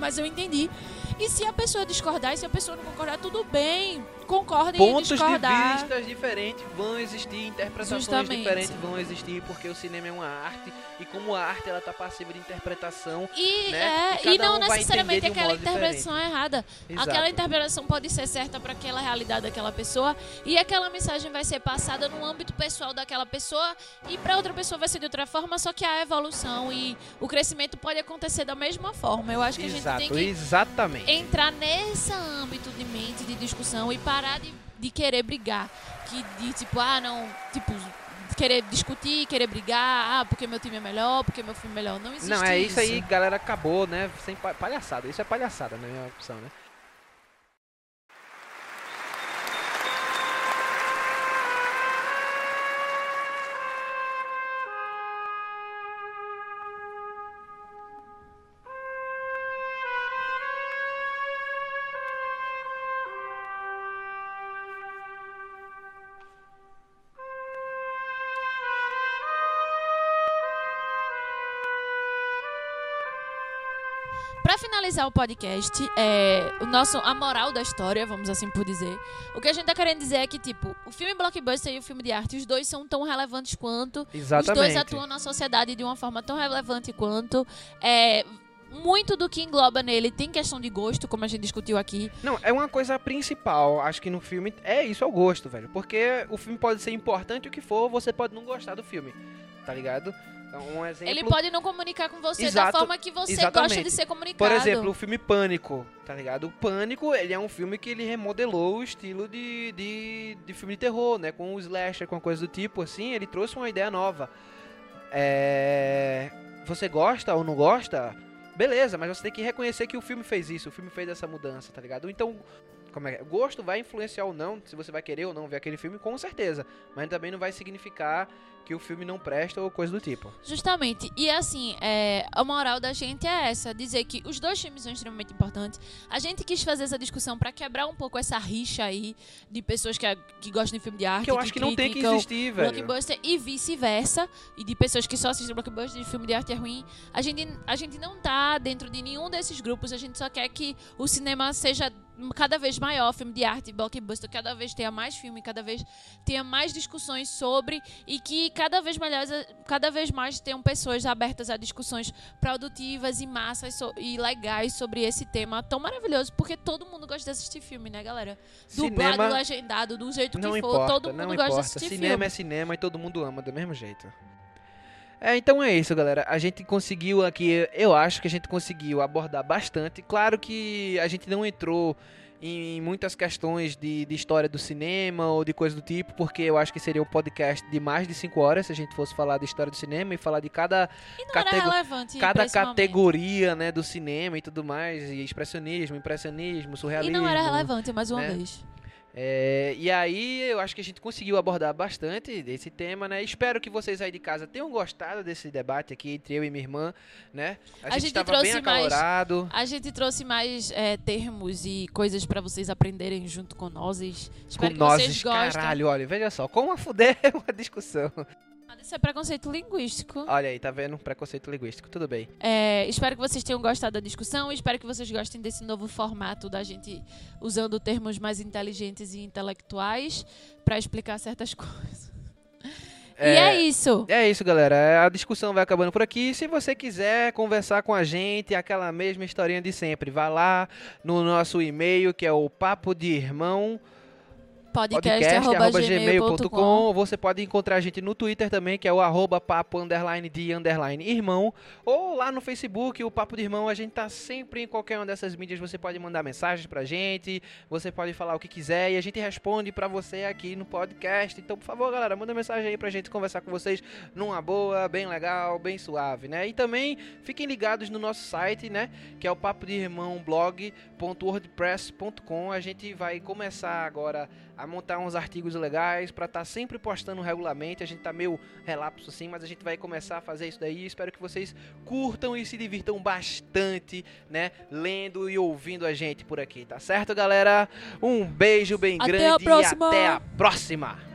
Mas eu entendi. E se a pessoa discordar, e se a pessoa não concordar, tudo bem. Concordem em Pontos de discordar. vistas diferentes vão existir, interpretações Justamente. diferentes vão existir, porque o cinema é uma arte e como a arte ela tá passiva de interpretação. E, né? é, E e não um necessariamente de um aquela interpretação é errada. Exato. Aquela interpretação pode ser certa para aquela realidade daquela pessoa e aquela mensagem vai ser passada no âmbito pessoal daquela pessoa e para outra pessoa vai ser de outra forma, só que a evolução e o crescimento pode acontecer da mesma forma. Eu acho que a gente Exato, tem que exatamente. entrar nesse âmbito de mente, de discussão e parar de, de querer brigar. Que de tipo, ah, não, tipo, querer discutir, querer brigar, ah, porque meu time é melhor, porque meu filme é melhor. Não existe Não, é isso aí, galera, acabou, né? Sem pa- palhaçada. Isso é palhaçada, na minha opção, né? Pra finalizar o podcast, é, o nosso, a moral da história, vamos assim por dizer, o que a gente tá querendo dizer é que, tipo, o filme blockbuster e o filme de arte, os dois são tão relevantes quanto, Exatamente. os dois atuam na sociedade de uma forma tão relevante quanto, é, muito do que engloba nele tem questão de gosto, como a gente discutiu aqui. Não, é uma coisa principal, acho que no filme é isso, é o gosto, velho. Porque o filme pode ser importante o que for, você pode não gostar do filme. tá ligado? Então, Um exemplo. Ele pode não comunicar com você Exato, da forma que você gosta exatamente. de ser comunicado. Por exemplo, o filme Pânico, tá ligado? O Pânico, ele é um filme que ele remodelou o estilo de, de, de filme de terror, né? Com o slasher, com coisa do tipo, assim, ele trouxe uma ideia nova. É... Você gosta ou não gosta? Beleza, mas você tem que reconhecer que o filme fez isso, o filme fez essa mudança, tá ligado? Então, como é? é? Gosto vai influenciar ou não, se você vai querer ou não ver aquele filme, com certeza. Mas também não vai significar que o filme não presta ou coisa do tipo. Justamente. E assim, é, a moral da gente é essa: dizer que os dois filmes são extremamente importantes. A gente quis fazer essa discussão pra quebrar um pouco essa rixa aí de pessoas que, que gostam de filme de arte. Que eu acho que não tem que existir, velho. Blockbuster e vice-versa. E de pessoas que só assistem blockbuster de filme de arte é ruim. A gente, a gente não tá dentro de nenhum desses grupos. A gente só quer que o cinema seja cada vez maior, filme de arte, blockbuster, cada vez tenha mais filme, cada vez tenha mais discussões sobre e que cada vez mais, cada vez mais tenham pessoas abertas a discussões produtivas e massas so- e legais sobre esse tema tão maravilhoso, porque todo mundo gosta de assistir filme, né, galera? Dublado, Cinema- legendado, do jeito que for, importa, todo mundo gosta de importa. assistir Cinema filme. é cinema e todo mundo ama do mesmo jeito. É, então é isso, galera. A gente conseguiu aqui, eu acho que a gente conseguiu abordar bastante. Claro que a gente não entrou em muitas questões de, de história do cinema ou de coisa do tipo, porque eu acho que seria um podcast de mais de 5 horas se a gente fosse falar de história do cinema e falar de cada E não catego- era relevante pra cada categoria, né, do cinema e tudo mais, e expressionismo, impressionismo, E surrealismo. não era relevante, mais uma né? vez. É, e aí eu acho que a gente conseguiu abordar bastante desse tema, né? Espero que vocês aí de casa tenham gostado desse debate aqui entre eu e minha irmã, né? A, A gente estava bem trouxe mais- acalorado. A gente trouxe mais é, termos e coisas pra vocês aprenderem junto com nós. Espero Com que nós, vocês gostem. caralho, olha, veja só, como a fuder é uma discussão. Isso é preconceito linguístico. Olha aí, tá vendo? Preconceito linguístico, tudo bem. É, espero que vocês tenham gostado da discussão. Espero que vocês gostem desse novo formato da gente usando termos mais inteligentes e intelectuais pra explicar certas coisas. E é isso. É isso, galera. A discussão vai acabando por aqui. Se você quiser conversar com a gente, aquela mesma historinha de sempre, vá lá no nosso e-mail, que é o papo de irmão Podcast.gmail.com. Você pode encontrar a gente no Twitter também, que é o arroba papo underline de underline irmão. Ou lá no Facebook, o Papo de Irmão. A gente tá sempre em qualquer uma dessas mídias. Você pode mandar mensagens pra gente, você pode falar o que quiser e a gente responde pra você aqui no podcast. Então, por favor, galera, manda mensagem aí pra gente conversar com vocês numa boa, bem legal, bem suave, né? E também fiquem ligados no nosso site, né? Que é o papo de irmão blog.wordpress.com. A gente vai começar agora a montar uns artigos legais para estar sempre postando regularmente. A gente tá meio relapso assim, mas a gente vai começar a fazer isso daí. Espero que vocês curtam e se divirtam bastante, né? Lendo e ouvindo a gente por aqui, tá certo, galera? Um beijo bem Até grande e até a próxima.